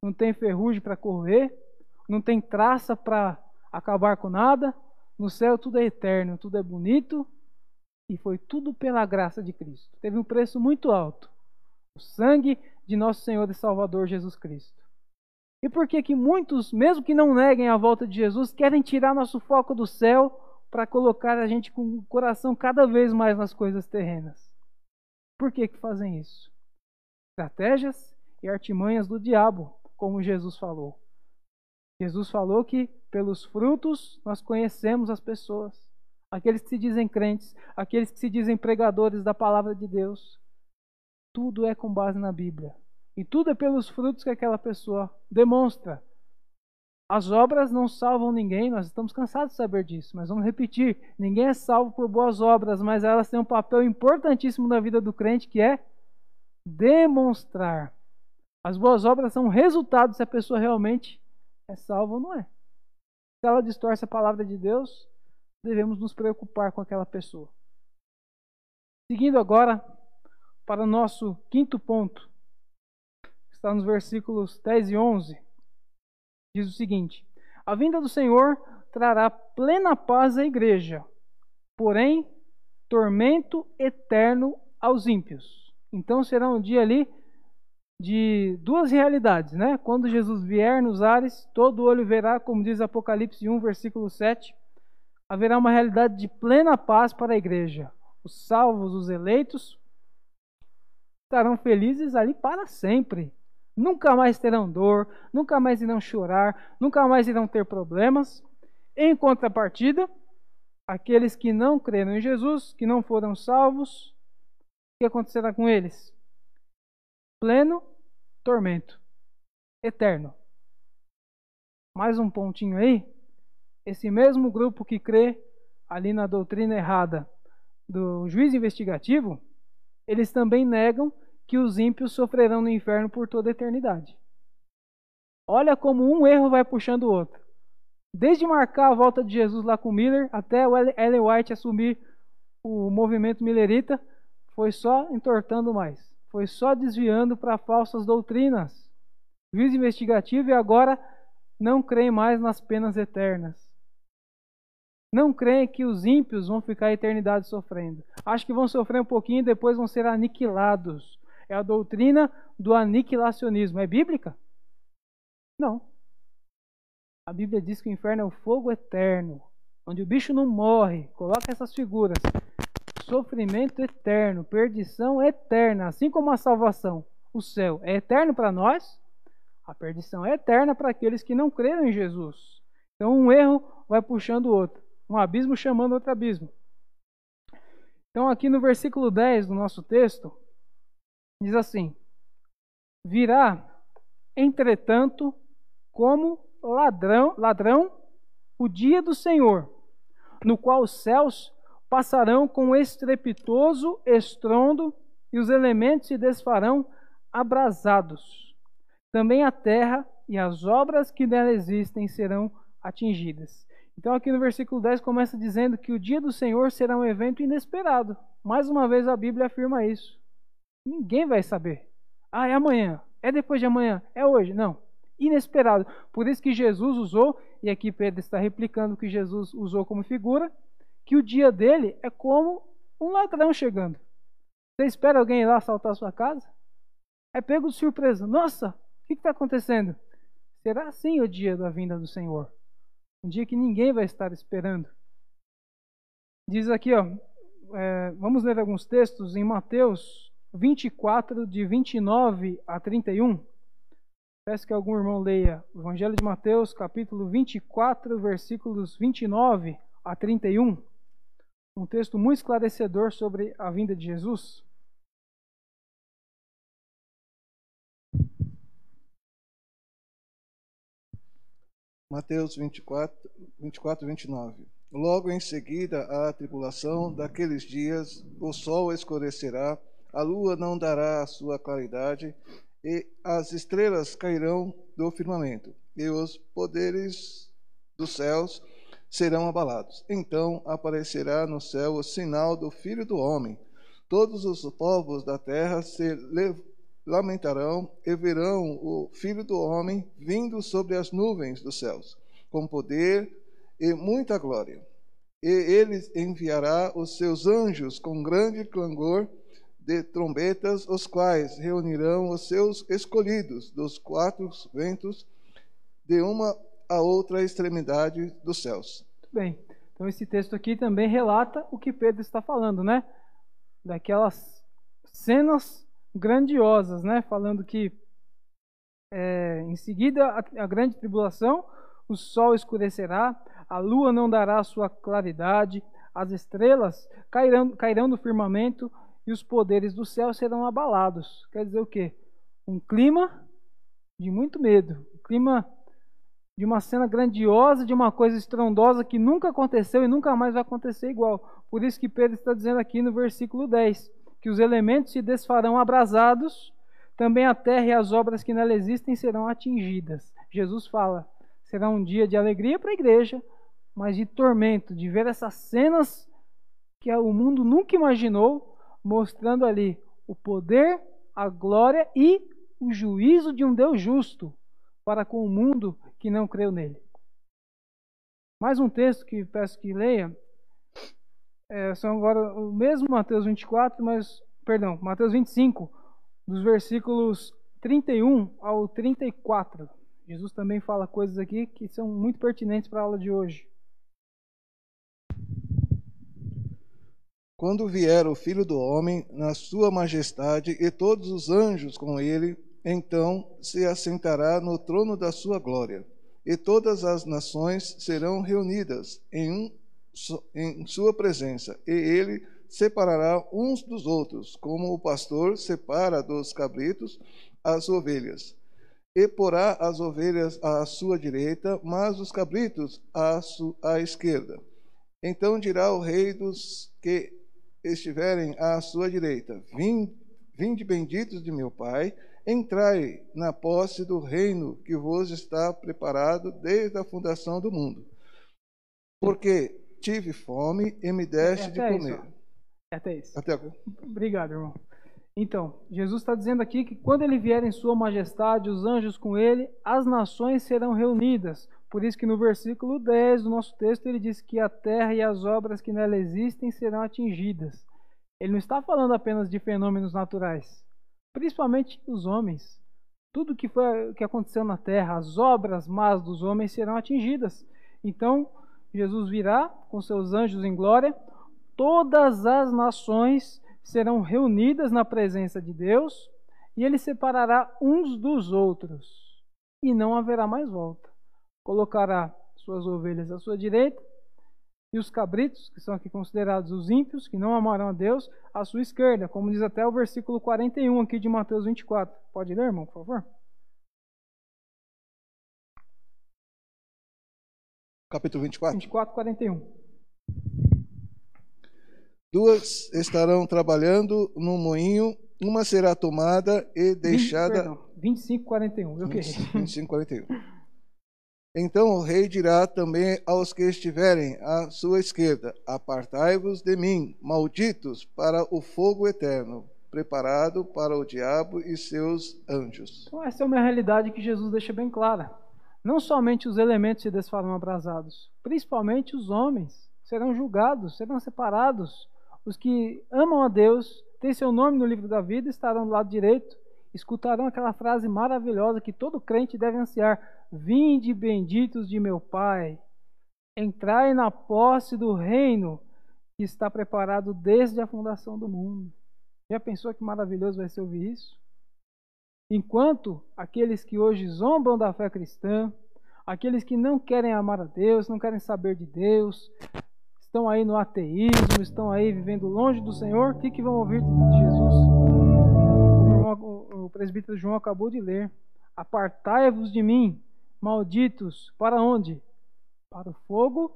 não tem ferrugem para correr, não tem traça para acabar com nada. No céu tudo é eterno, tudo é bonito, e foi tudo pela graça de Cristo. Teve um preço muito alto. O sangue de nosso Senhor e Salvador Jesus Cristo. E por que que muitos, mesmo que não neguem a volta de Jesus, querem tirar nosso foco do céu para colocar a gente com o coração cada vez mais nas coisas terrenas? Por que que fazem isso? Estratégias e artimanhas do diabo, como Jesus falou. Jesus falou que pelos frutos nós conhecemos as pessoas. Aqueles que se dizem crentes, aqueles que se dizem pregadores da palavra de Deus. Tudo é com base na Bíblia. E tudo é pelos frutos que aquela pessoa demonstra. As obras não salvam ninguém, nós estamos cansados de saber disso, mas vamos repetir: ninguém é salvo por boas obras, mas elas têm um papel importantíssimo na vida do crente que é demonstrar. As boas obras são resultado se a pessoa realmente é salva ou não é. Se ela distorce a palavra de Deus, devemos nos preocupar com aquela pessoa. Seguindo agora para o nosso quinto ponto, está nos versículos 10 e 11, diz o seguinte: A vinda do Senhor trará plena paz à igreja, porém tormento eterno aos ímpios. Então será um dia ali de duas realidades, né? Quando Jesus vier nos ares, todo olho verá, como diz Apocalipse 1, versículo 7, haverá uma realidade de plena paz para a igreja. Os salvos, os eleitos, estarão felizes ali para sempre. Nunca mais terão dor, nunca mais irão chorar, nunca mais irão ter problemas. Em contrapartida, aqueles que não creram em Jesus, que não foram salvos, o que acontecerá com eles? Pleno tormento eterno. Mais um pontinho aí. Esse mesmo grupo que crê ali na doutrina errada do juiz investigativo, eles também negam que os ímpios sofrerão no inferno por toda a eternidade. Olha como um erro vai puxando o outro. Desde marcar a volta de Jesus lá com Miller até o Ellen White assumir o movimento millerita, foi só entortando mais. Foi só desviando para falsas doutrinas. Juiz investigativo e agora não creem mais nas penas eternas. Não creem que os ímpios vão ficar a eternidade sofrendo. Acho que vão sofrer um pouquinho e depois vão ser aniquilados. É a doutrina do aniquilacionismo. É bíblica? Não. A Bíblia diz que o inferno é o fogo eterno, onde o bicho não morre. Coloca essas figuras. Sofrimento eterno, perdição eterna, assim como a salvação. O céu é eterno para nós, a perdição é eterna para aqueles que não creram em Jesus. Então um erro vai puxando o outro, um abismo chamando outro abismo. Então aqui no versículo 10 do nosso texto, Diz assim: Virá, entretanto, como ladrão, ladrão o dia do Senhor, no qual os céus passarão com estrepitoso estrondo e os elementos se desfarão abrasados. Também a terra e as obras que nela existem serão atingidas. Então, aqui no versículo 10 começa dizendo que o dia do Senhor será um evento inesperado. Mais uma vez a Bíblia afirma isso. Ninguém vai saber. Ah, é amanhã. É depois de amanhã. É hoje. Não. Inesperado. Por isso que Jesus usou, e aqui Pedro está replicando o que Jesus usou como figura, que o dia dele é como um ladrão chegando. Você espera alguém ir lá assaltar sua casa? É pego de surpresa. Nossa, o que está acontecendo? Será assim o dia da vinda do Senhor. Um dia que ninguém vai estar esperando. Diz aqui, ó, é, vamos ler alguns textos em Mateus 24, de 29 a 31. Peço que algum irmão leia o Evangelho de Mateus, capítulo 24, versículos 29 a 31. Um texto muito esclarecedor sobre a vinda de Jesus. Mateus 24, 24 29. Logo em seguida à tribulação daqueles dias, o sol escurecerá a lua não dará a sua claridade, e as estrelas cairão do firmamento, e os poderes dos céus serão abalados. Então aparecerá no céu o sinal do Filho do Homem. Todos os povos da terra se lamentarão e verão o Filho do Homem vindo sobre as nuvens dos céus, com poder e muita glória. E ele enviará os seus anjos com grande clangor de trombetas, os quais reunirão os seus escolhidos dos quatro ventos, de uma a outra extremidade dos céus. Muito bem. Então esse texto aqui também relata o que Pedro está falando, né? Daquelas cenas grandiosas, né? Falando que é, em seguida a, a grande tribulação, o sol escurecerá, a lua não dará sua claridade, as estrelas cairão, cairão do firmamento e os poderes do céu serão abalados. Quer dizer o quê? Um clima de muito medo, um clima de uma cena grandiosa, de uma coisa estrondosa que nunca aconteceu e nunca mais vai acontecer igual. Por isso que Pedro está dizendo aqui no versículo 10, que os elementos se desfarão abrasados, também a terra e as obras que nela existem serão atingidas. Jesus fala: será um dia de alegria para a igreja, mas de tormento, de ver essas cenas que o mundo nunca imaginou, mostrando ali o poder, a glória e o juízo de um Deus justo para com o mundo que não creu nele. Mais um texto que peço que leia. É, são agora o mesmo Mateus 24, mas, perdão, Mateus 25, dos versículos 31 ao 34. Jesus também fala coisas aqui que são muito pertinentes para a aula de hoje. Quando vier o Filho do Homem na sua majestade e todos os anjos com ele, então se assentará no trono da sua glória, e todas as nações serão reunidas em, um, em sua presença, e ele separará uns dos outros, como o pastor separa dos cabritos as ovelhas. E porá as ovelhas à sua direita, mas os cabritos à, à esquerda. Então dirá o rei dos que estiverem à sua direita: Vinde, benditos de meu Pai, entrai na posse do reino que vos está preparado desde a fundação do mundo. Porque tive fome e me deste de comer. Isso. Até isso. Até agora. Obrigado, irmão. Então, Jesus está dizendo aqui que quando ele vier em sua majestade, os anjos com ele, as nações serão reunidas. Por isso que no versículo 10 do nosso texto ele diz que a terra e as obras que nela existem serão atingidas. Ele não está falando apenas de fenômenos naturais, principalmente os homens. Tudo que foi que aconteceu na terra, as obras más dos homens serão atingidas. Então, Jesus virá com seus anjos em glória, todas as nações serão reunidas na presença de Deus, e ele separará uns dos outros, e não haverá mais volta colocará suas ovelhas à sua direita e os cabritos, que são aqui considerados os ímpios, que não amarão a Deus, à sua esquerda, como diz até o versículo 41 aqui de Mateus 24. Pode ler, irmão, por favor? Capítulo 24. 24, 41. Duas estarão trabalhando no moinho, uma será tomada e deixada. 20, perdão, 25, 41. Eu 25, 41. Então o rei dirá também aos que estiverem à sua esquerda: Apartai-vos de mim, malditos, para o fogo eterno, preparado para o diabo e seus anjos. Então, essa é uma realidade que Jesus deixa bem clara. Não somente os elementos se desfarão abrasados, principalmente os homens serão julgados, serão separados. Os que amam a Deus, têm seu nome no livro da vida, estarão do lado direito, escutarão aquela frase maravilhosa que todo crente deve ansiar: Vinde benditos de meu Pai, entrai na posse do reino que está preparado desde a fundação do mundo. Já pensou que maravilhoso vai ser ouvir isso? Enquanto aqueles que hoje zombam da fé cristã, aqueles que não querem amar a Deus, não querem saber de Deus, estão aí no ateísmo, estão aí vivendo longe do Senhor, o que, que vão ouvir de Jesus? O presbítero João acabou de ler: Apartai-vos de mim, malditos, para onde? Para o fogo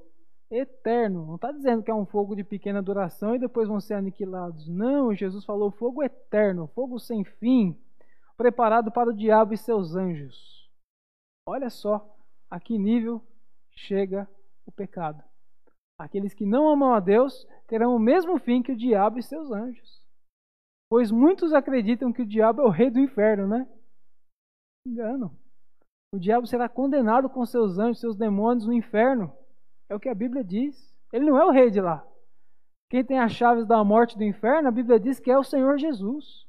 eterno. Não está dizendo que é um fogo de pequena duração e depois vão ser aniquilados. Não, Jesus falou fogo eterno, fogo sem fim, preparado para o diabo e seus anjos. Olha só a que nível chega o pecado. Aqueles que não amam a Deus terão o mesmo fim que o diabo e seus anjos. Pois muitos acreditam que o diabo é o rei do inferno, né? Engano. O diabo será condenado com seus anjos, seus demônios no inferno. É o que a Bíblia diz. Ele não é o rei de lá. Quem tem as chaves da morte do inferno, a Bíblia diz que é o Senhor Jesus.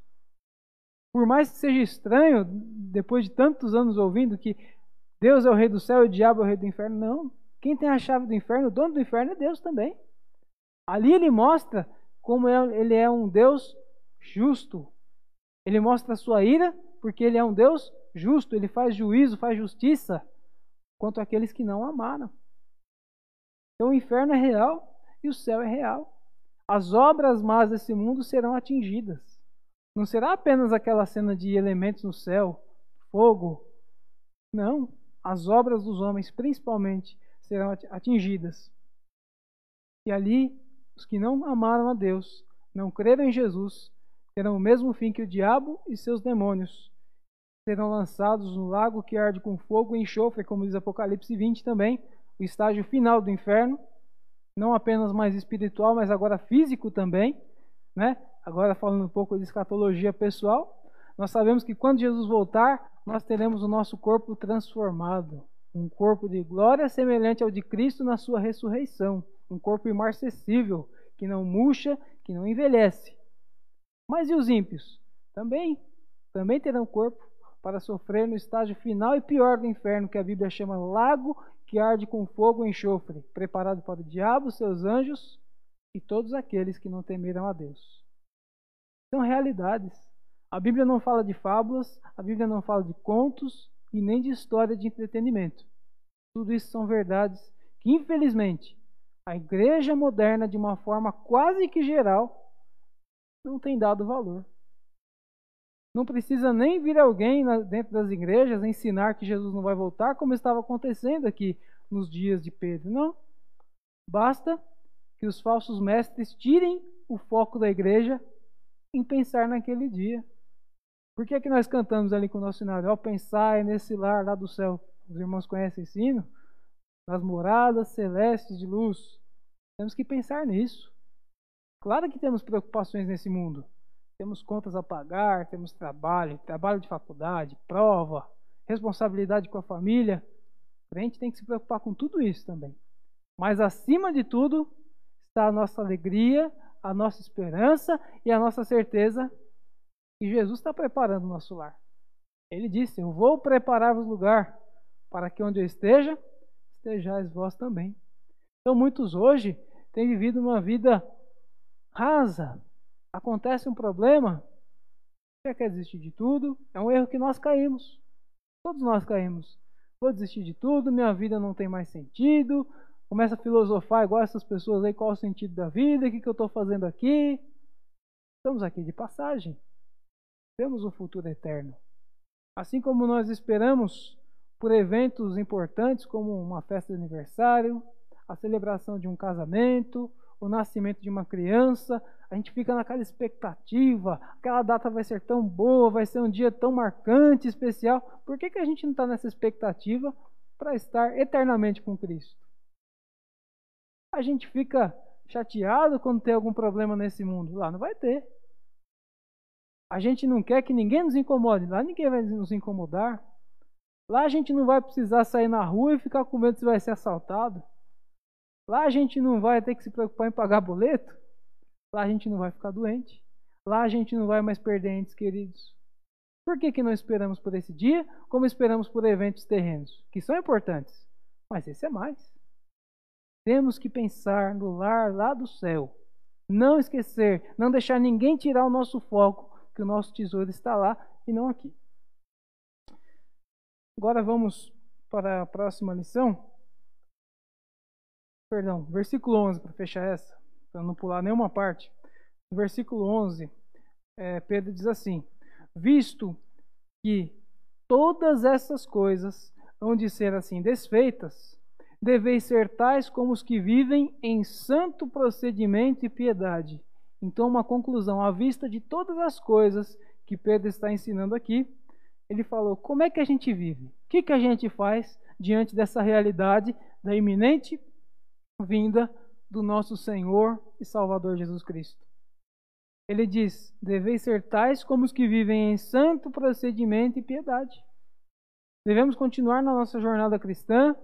Por mais que seja estranho, depois de tantos anos ouvindo que Deus é o rei do céu e o diabo é o rei do inferno, não. Quem tem a chave do inferno, o dono do inferno é Deus também. Ali ele mostra como é, ele é um Deus justo. Ele mostra a sua ira, porque ele é um Deus justo, ele faz juízo, faz justiça quanto àqueles que não amaram. Então o inferno é real e o céu é real. As obras más desse mundo serão atingidas. Não será apenas aquela cena de elementos no céu, fogo. Não. As obras dos homens, principalmente, serão atingidas. E ali, os que não amaram a Deus, não creram em Jesus, terão o mesmo fim que o diabo e seus demônios. Serão lançados no lago que arde com fogo e enxofre, como diz Apocalipse 20 também, o estágio final do inferno, não apenas mais espiritual, mas agora físico também, né? Agora falando um pouco de escatologia pessoal, nós sabemos que quando Jesus voltar, nós teremos o nosso corpo transformado, um corpo de glória semelhante ao de Cristo na sua ressurreição, um corpo imarcessível, que não murcha, que não envelhece. Mas e os ímpios? Também, também terão corpo para sofrer no estágio final e pior do inferno, que a Bíblia chama lago que arde com fogo e enxofre, preparado para o diabo, seus anjos e todos aqueles que não temeram a Deus. São realidades. A Bíblia não fala de fábulas, a Bíblia não fala de contos e nem de história de entretenimento. Tudo isso são verdades que, infelizmente, a igreja moderna, de uma forma quase que geral, não tem dado valor. Não precisa nem vir alguém dentro das igrejas ensinar que Jesus não vai voltar, como estava acontecendo aqui nos dias de Pedro. Não. Basta que os falsos mestres tirem o foco da igreja em pensar naquele dia. Por que, é que nós cantamos ali com o nosso cenário? Pensar nesse lar lá do céu. Os irmãos conhecem esse hino? Nas moradas celestes de luz. Temos que pensar nisso. Claro que temos preocupações nesse mundo. Temos contas a pagar, temos trabalho, trabalho de faculdade, prova, responsabilidade com a família. A gente tem que se preocupar com tudo isso também. Mas acima de tudo está a nossa alegria, a nossa esperança e a nossa certeza que Jesus está preparando o nosso lar. Ele disse: Eu vou preparar-vos lugar para que onde eu esteja, estejais vós também. Então, muitos hoje têm vivido uma vida rasa, acontece um problema, já quer desistir de tudo, é um erro que nós caímos. Todos nós caímos. Vou desistir de tudo, minha vida não tem mais sentido. Começa a filosofar igual essas pessoas aí, qual é o sentido da vida, o que, que eu estou fazendo aqui. Estamos aqui de passagem. Temos um futuro eterno. Assim como nós esperamos por eventos importantes como uma festa de aniversário, a celebração de um casamento, o nascimento de uma criança, a gente fica naquela expectativa, aquela data vai ser tão boa, vai ser um dia tão marcante, especial. Por que, que a gente não está nessa expectativa para estar eternamente com Cristo? A gente fica chateado quando tem algum problema nesse mundo. Lá não vai ter. A gente não quer que ninguém nos incomode. Lá ninguém vai nos incomodar. Lá a gente não vai precisar sair na rua e ficar com medo se vai ser assaltado. Lá a gente não vai ter que se preocupar em pagar boleto. Lá a gente não vai ficar doente. Lá a gente não vai mais perder entes queridos. Por que, que não esperamos por esse dia, como esperamos por eventos terrenos, que são importantes? Mas esse é mais. Temos que pensar no lar lá do céu. Não esquecer, não deixar ninguém tirar o nosso foco, que o nosso tesouro está lá e não aqui. Agora vamos para a próxima lição. Perdão, versículo 11, para fechar essa para não pular nenhuma parte. Versículo 11, é, Pedro diz assim: Visto que todas essas coisas hão de ser assim desfeitas, deveis ser tais como os que vivem em santo procedimento e piedade. Então, uma conclusão à vista de todas as coisas que Pedro está ensinando aqui, ele falou: como é que a gente vive? O que, que a gente faz diante dessa realidade da iminente vinda do nosso Senhor e Salvador Jesus Cristo. Ele diz: Deveis ser tais como os que vivem em santo procedimento e piedade. Devemos continuar na nossa jornada cristã,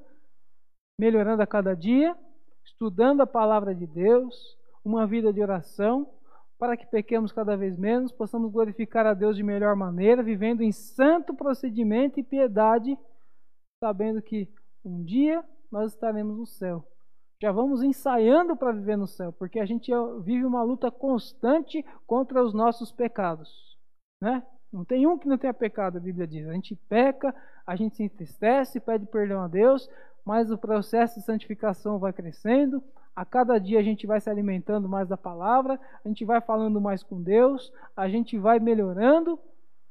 melhorando a cada dia, estudando a palavra de Deus, uma vida de oração, para que pequemos cada vez menos, possamos glorificar a Deus de melhor maneira, vivendo em santo procedimento e piedade, sabendo que um dia nós estaremos no céu. Já vamos ensaiando para viver no céu, porque a gente vive uma luta constante contra os nossos pecados, né? Não tem um que não tenha pecado, a Bíblia diz. A gente peca, a gente se entristece, pede perdão a Deus, mas o processo de santificação vai crescendo. A cada dia a gente vai se alimentando mais da palavra, a gente vai falando mais com Deus, a gente vai melhorando.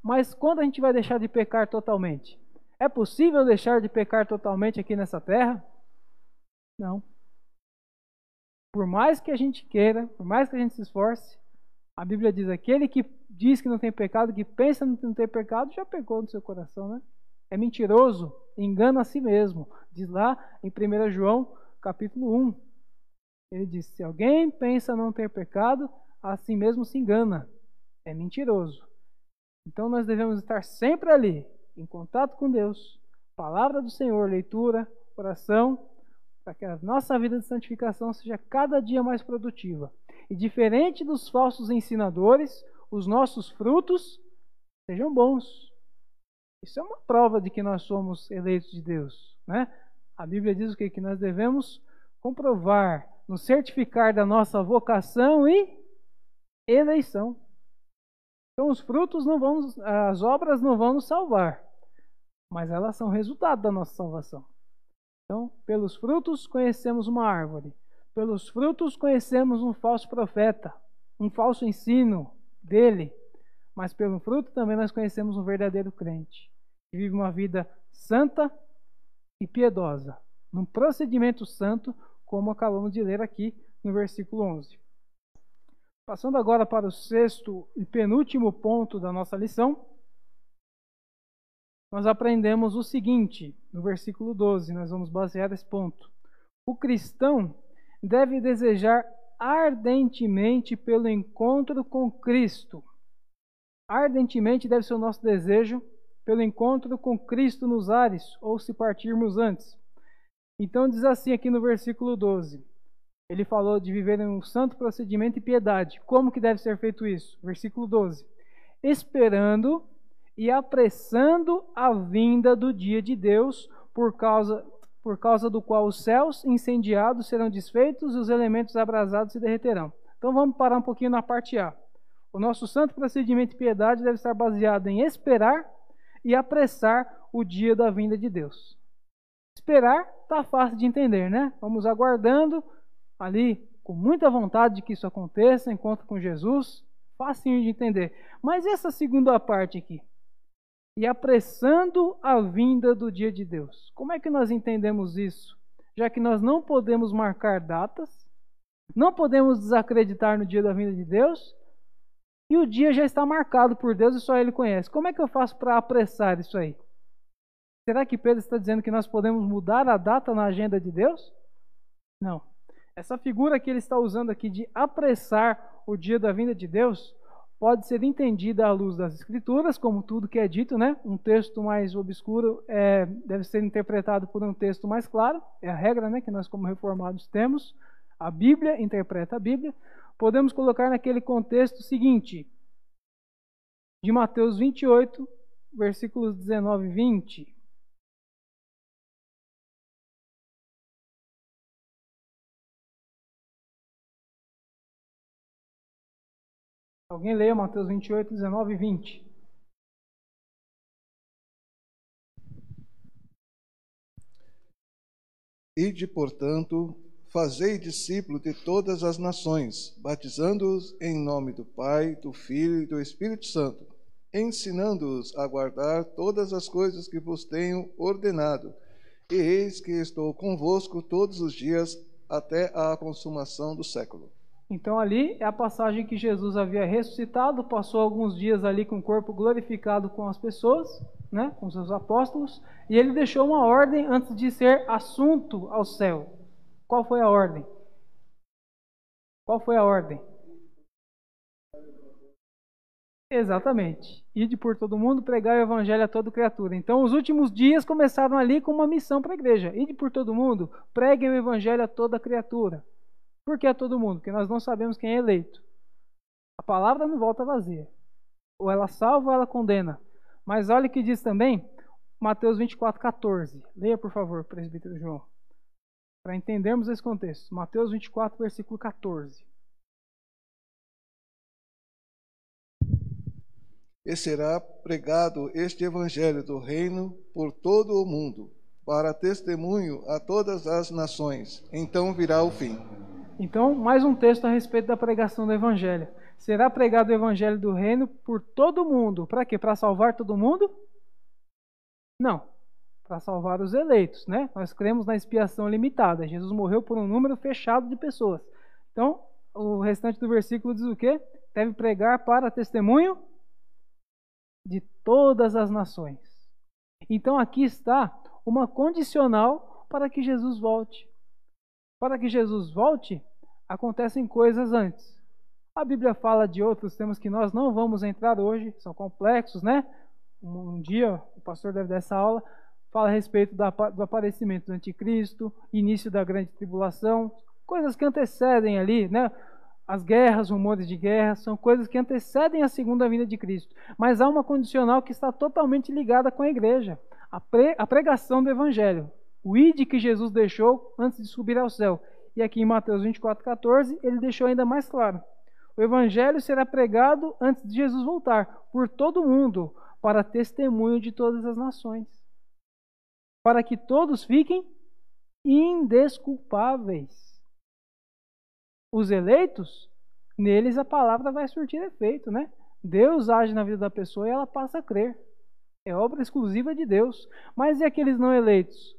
Mas quando a gente vai deixar de pecar totalmente? É possível deixar de pecar totalmente aqui nessa terra? Não. Por mais que a gente queira, por mais que a gente se esforce, a Bíblia diz: aquele que diz que não tem pecado, que pensa que não tem pecado, já pecou no seu coração, né? É mentiroso, engana a si mesmo. Diz lá em 1 João, capítulo 1. Ele diz: se alguém pensa não ter pecado, a si mesmo se engana. É mentiroso. Então nós devemos estar sempre ali, em contato com Deus, palavra do Senhor, leitura, oração, para que a nossa vida de santificação seja cada dia mais produtiva. E diferente dos falsos ensinadores, os nossos frutos sejam bons. Isso é uma prova de que nós somos eleitos de Deus, né? A Bíblia diz o que que nós devemos comprovar, nos certificar da nossa vocação e eleição. Então os frutos não vão, as obras não vão nos salvar, mas elas são resultado da nossa salvação. Então, pelos frutos conhecemos uma árvore, pelos frutos conhecemos um falso profeta, um falso ensino dele, mas pelo fruto também nós conhecemos um verdadeiro crente, que vive uma vida santa e piedosa, num procedimento santo, como acabamos de ler aqui no versículo 11. Passando agora para o sexto e penúltimo ponto da nossa lição, nós aprendemos o seguinte, no versículo 12, nós vamos basear esse ponto. O cristão deve desejar ardentemente pelo encontro com Cristo. Ardentemente deve ser o nosso desejo pelo encontro com Cristo nos ares, ou se partirmos antes. Então diz assim aqui no versículo 12. Ele falou de viver em um santo procedimento e piedade. Como que deve ser feito isso? Versículo 12. Esperando e apressando a vinda do dia de Deus, por causa, por causa do qual os céus incendiados serão desfeitos e os elementos abrasados se derreterão. Então vamos parar um pouquinho na parte A. O nosso santo procedimento de piedade deve estar baseado em esperar e apressar o dia da vinda de Deus. Esperar está fácil de entender, né? Vamos aguardando ali com muita vontade de que isso aconteça, encontro com Jesus, facinho de entender. Mas essa segunda parte aqui, e apressando a vinda do dia de Deus. Como é que nós entendemos isso? Já que nós não podemos marcar datas, não podemos desacreditar no dia da vinda de Deus, e o dia já está marcado por Deus e só Ele conhece. Como é que eu faço para apressar isso aí? Será que Pedro está dizendo que nós podemos mudar a data na agenda de Deus? Não. Essa figura que ele está usando aqui de apressar o dia da vinda de Deus pode ser entendida à luz das Escrituras, como tudo que é dito, né? Um texto mais obscuro é, deve ser interpretado por um texto mais claro, é a regra, né? Que nós, como reformados, temos. A Bíblia interpreta a Bíblia. Podemos colocar naquele contexto seguinte, de Mateus 28, versículos 19 e 20. Alguém leia Mateus 28, 19 e 20. Ide, portanto, fazei discípulos de todas as nações, batizando-os em nome do Pai, do Filho e do Espírito Santo, ensinando-os a guardar todas as coisas que vos tenho ordenado. E eis que estou convosco todos os dias até a consumação do século. Então ali é a passagem que Jesus havia ressuscitado, passou alguns dias ali com o corpo glorificado com as pessoas, né, com seus apóstolos, e ele deixou uma ordem antes de ser assunto ao céu. Qual foi a ordem? Qual foi a ordem? Exatamente. Ide por todo mundo, pregar o evangelho a toda criatura. Então, os últimos dias começaram ali com uma missão para a igreja. Ide por todo mundo, preguem o evangelho a toda criatura. Por que a todo mundo? Porque nós não sabemos quem é eleito. A palavra não volta vazia. Ou ela salva ou ela condena. Mas olha o que diz também Mateus 24, 14. Leia, por favor, presbítero João. Para entendermos esse contexto. Mateus 24, versículo 14. E será pregado este evangelho do reino por todo o mundo, para testemunho a todas as nações. Então virá o fim. Então, mais um texto a respeito da pregação do evangelho. Será pregado o evangelho do reino por todo mundo. Para quê? Para salvar todo mundo? Não, para salvar os eleitos, né? Nós cremos na expiação limitada. Jesus morreu por um número fechado de pessoas. Então, o restante do versículo diz o quê? Deve pregar para testemunho de todas as nações. Então, aqui está uma condicional para que Jesus volte. Para que Jesus volte, acontecem coisas antes. A Bíblia fala de outros temas que nós não vamos entrar hoje, são complexos, né? um dia, o pastor deve dar essa aula, fala a respeito do aparecimento do anticristo, início da grande tribulação, coisas que antecedem ali, né? As guerras, rumores de guerra, são coisas que antecedem a segunda vinda de Cristo. Mas há uma condicional que está totalmente ligada com a igreja: a, pre, a pregação do evangelho. O id que Jesus deixou antes de subir ao céu. E aqui em Mateus 24, 14, ele deixou ainda mais claro: o evangelho será pregado antes de Jesus voltar, por todo mundo, para testemunho de todas as nações, para que todos fiquem indesculpáveis. Os eleitos, neles a palavra vai surtir efeito, né? Deus age na vida da pessoa e ela passa a crer. É obra exclusiva de Deus. Mas e aqueles não eleitos?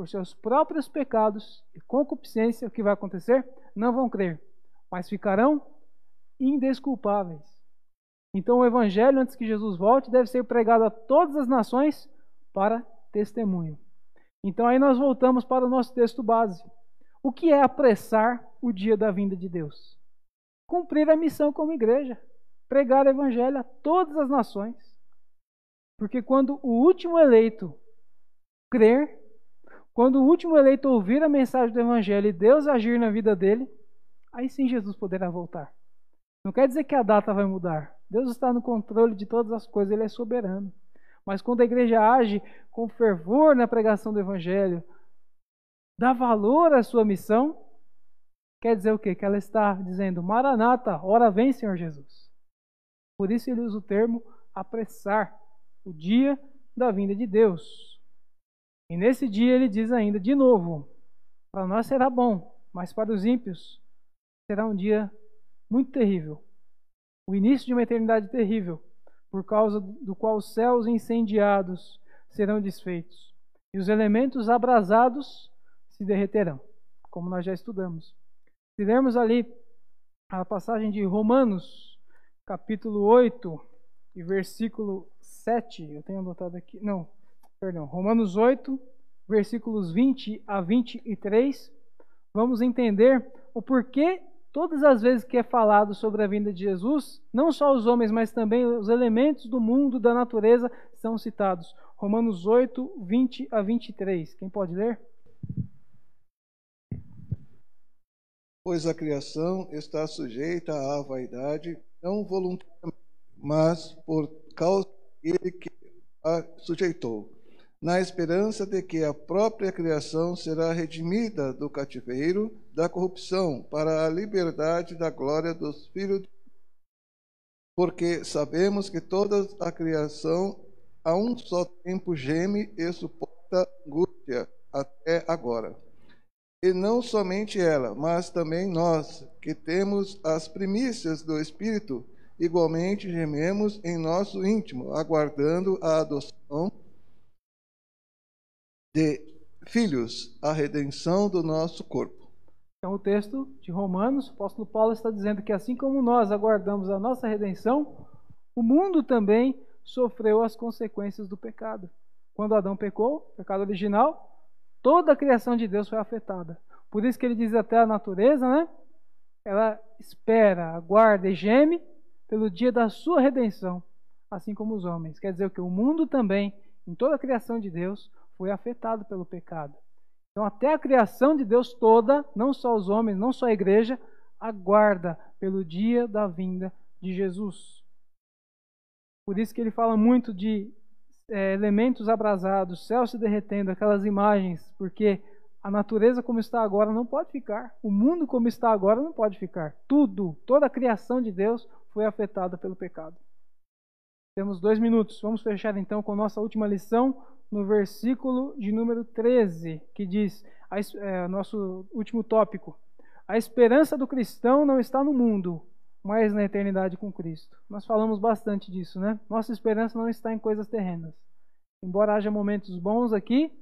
Por seus próprios pecados e concupiscência, o que vai acontecer? Não vão crer, mas ficarão indesculpáveis. Então, o evangelho, antes que Jesus volte, deve ser pregado a todas as nações para testemunho. Então, aí nós voltamos para o nosso texto base. O que é apressar o dia da vinda de Deus? Cumprir a missão como igreja, pregar o evangelho a todas as nações. Porque quando o último eleito crer, quando o último eleito ouvir a mensagem do evangelho e Deus agir na vida dele, aí sim Jesus poderá voltar. Não quer dizer que a data vai mudar. Deus está no controle de todas as coisas, Ele é soberano. Mas quando a igreja age com fervor na pregação do Evangelho, dá valor à sua missão, quer dizer o quê? Que ela está dizendo: Maranata, ora vem, Senhor Jesus. Por isso ele usa o termo apressar o dia da vinda de Deus. E nesse dia ele diz ainda de novo: para nós será bom, mas para os ímpios será um dia muito terrível. O início de uma eternidade terrível, por causa do qual os céus incendiados serão desfeitos e os elementos abrasados se derreterão, como nós já estudamos. Se lermos ali a passagem de Romanos, capítulo 8 e versículo 7, eu tenho anotado aqui, não, perdão, Romanos 8, versículos 20 a 23, vamos entender o porquê Todas as vezes que é falado sobre a vinda de Jesus, não só os homens, mas também os elementos do mundo, da natureza, são citados. Romanos 8, 20 a 23. Quem pode ler? Pois a criação está sujeita à vaidade, não voluntariamente, mas por causa daquele que a sujeitou na esperança de que a própria criação será redimida do cativeiro da corrupção para a liberdade da glória dos filhos. Porque sabemos que toda a criação a um só tempo geme e suporta angústia até agora. E não somente ela, mas também nós, que temos as primícias do Espírito, igualmente gememos em nosso íntimo, aguardando a adoção de filhos, a redenção do nosso corpo. Então, o texto de Romanos, o apóstolo Paulo está dizendo que assim como nós aguardamos a nossa redenção, o mundo também sofreu as consequências do pecado. Quando Adão pecou, pecado original, toda a criação de Deus foi afetada. Por isso que ele diz até a natureza, né? Ela espera, aguarda e geme pelo dia da sua redenção, assim como os homens. Quer dizer que o mundo também, em toda a criação de Deus, foi afetado pelo pecado. Então, até a criação de Deus toda, não só os homens, não só a igreja, aguarda pelo dia da vinda de Jesus. Por isso que ele fala muito de é, elementos abrasados, céu se derretendo, aquelas imagens, porque a natureza como está agora não pode ficar, o mundo como está agora não pode ficar. Tudo, toda a criação de Deus foi afetada pelo pecado. Temos dois minutos. Vamos fechar então com nossa última lição no versículo de número 13, que diz: é, nosso último tópico. A esperança do cristão não está no mundo, mas na eternidade com Cristo. Nós falamos bastante disso, né? Nossa esperança não está em coisas terrenas. Embora haja momentos bons aqui,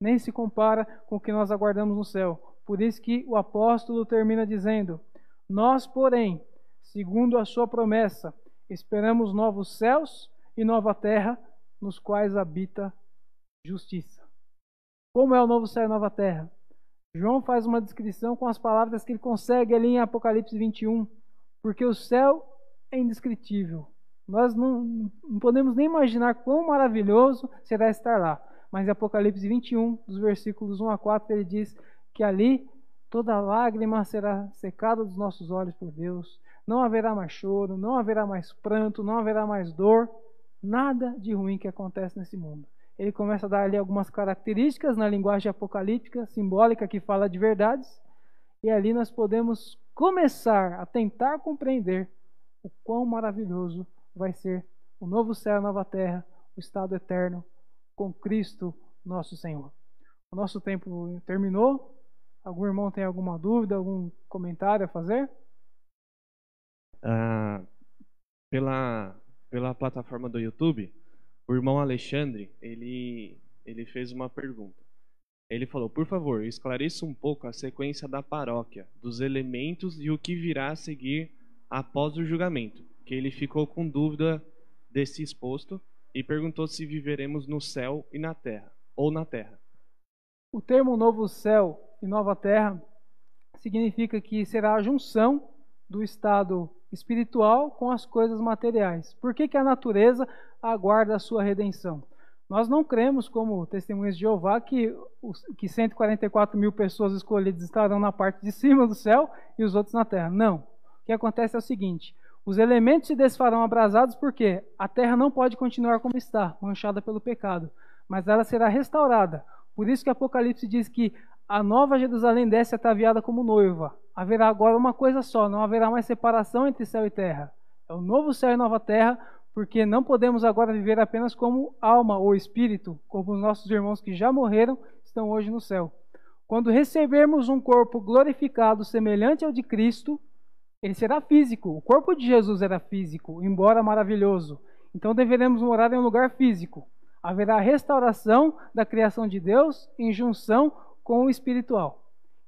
nem se compara com o que nós aguardamos no céu. Por isso que o apóstolo termina dizendo: Nós, porém, segundo a sua promessa, esperamos novos céus e nova terra, nos quais habita justiça. Como é o novo céu e nova terra? João faz uma descrição com as palavras que ele consegue ali em Apocalipse 21, porque o céu é indescritível. Nós não, não podemos nem imaginar quão maravilhoso será estar lá. Mas em Apocalipse 21, dos versículos 1 a 4, ele diz que ali toda lágrima será secada dos nossos olhos por Deus. Não haverá mais choro, não haverá mais pranto, não haverá mais dor, nada de ruim que acontece nesse mundo ele começa a dar ali algumas características na linguagem apocalíptica, simbólica, que fala de verdades, e ali nós podemos começar a tentar compreender o quão maravilhoso vai ser o novo céu a nova terra, o estado eterno com Cristo nosso Senhor. O nosso tempo terminou. Algum irmão tem alguma dúvida, algum comentário a fazer? Ah, pela, pela plataforma do YouTube, o irmão Alexandre, ele, ele fez uma pergunta. Ele falou: Por favor, esclareça um pouco a sequência da paróquia, dos elementos e o que virá a seguir após o julgamento. Que ele ficou com dúvida desse exposto e perguntou se viveremos no céu e na terra, ou na terra. O termo novo céu e nova terra significa que será a junção do estado espiritual com as coisas materiais. Por que, que a natureza aguarda a sua redenção? Nós não cremos, como testemunhas de Jeová, que, que 144 mil pessoas escolhidas estarão na parte de cima do céu e os outros na terra. Não. O que acontece é o seguinte: os elementos se desfarão abrasados porque a terra não pode continuar como está, manchada pelo pecado, mas ela será restaurada. Por isso que Apocalipse diz que a nova Jerusalém desce ataviada como noiva haverá agora uma coisa só, não haverá mais separação entre céu e terra. É o novo céu e nova terra, porque não podemos agora viver apenas como alma ou espírito, como os nossos irmãos que já morreram estão hoje no céu. Quando recebermos um corpo glorificado semelhante ao de Cristo, ele será físico. O corpo de Jesus era físico, embora maravilhoso. Então deveremos morar em um lugar físico. Haverá restauração da criação de Deus em junção com o espiritual.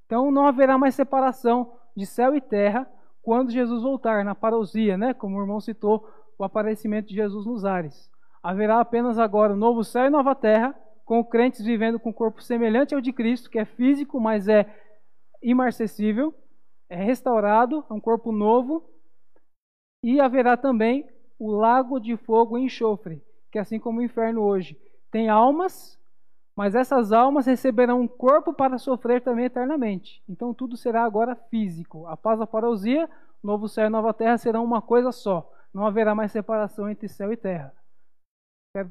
Então não haverá mais separação de céu e terra quando Jesus voltar, na parousia, né? como o irmão citou, o aparecimento de Jesus nos ares. Haverá apenas agora um novo céu e nova terra, com crentes vivendo com corpo semelhante ao de Cristo, que é físico, mas é imarcessível, é restaurado, é um corpo novo, e haverá também o lago de fogo e enxofre, que assim como o inferno hoje tem almas mas essas almas receberão um corpo para sofrer também eternamente. Então tudo será agora físico. A paz da parousia, novo céu e nova terra serão uma coisa só. Não haverá mais separação entre céu e terra.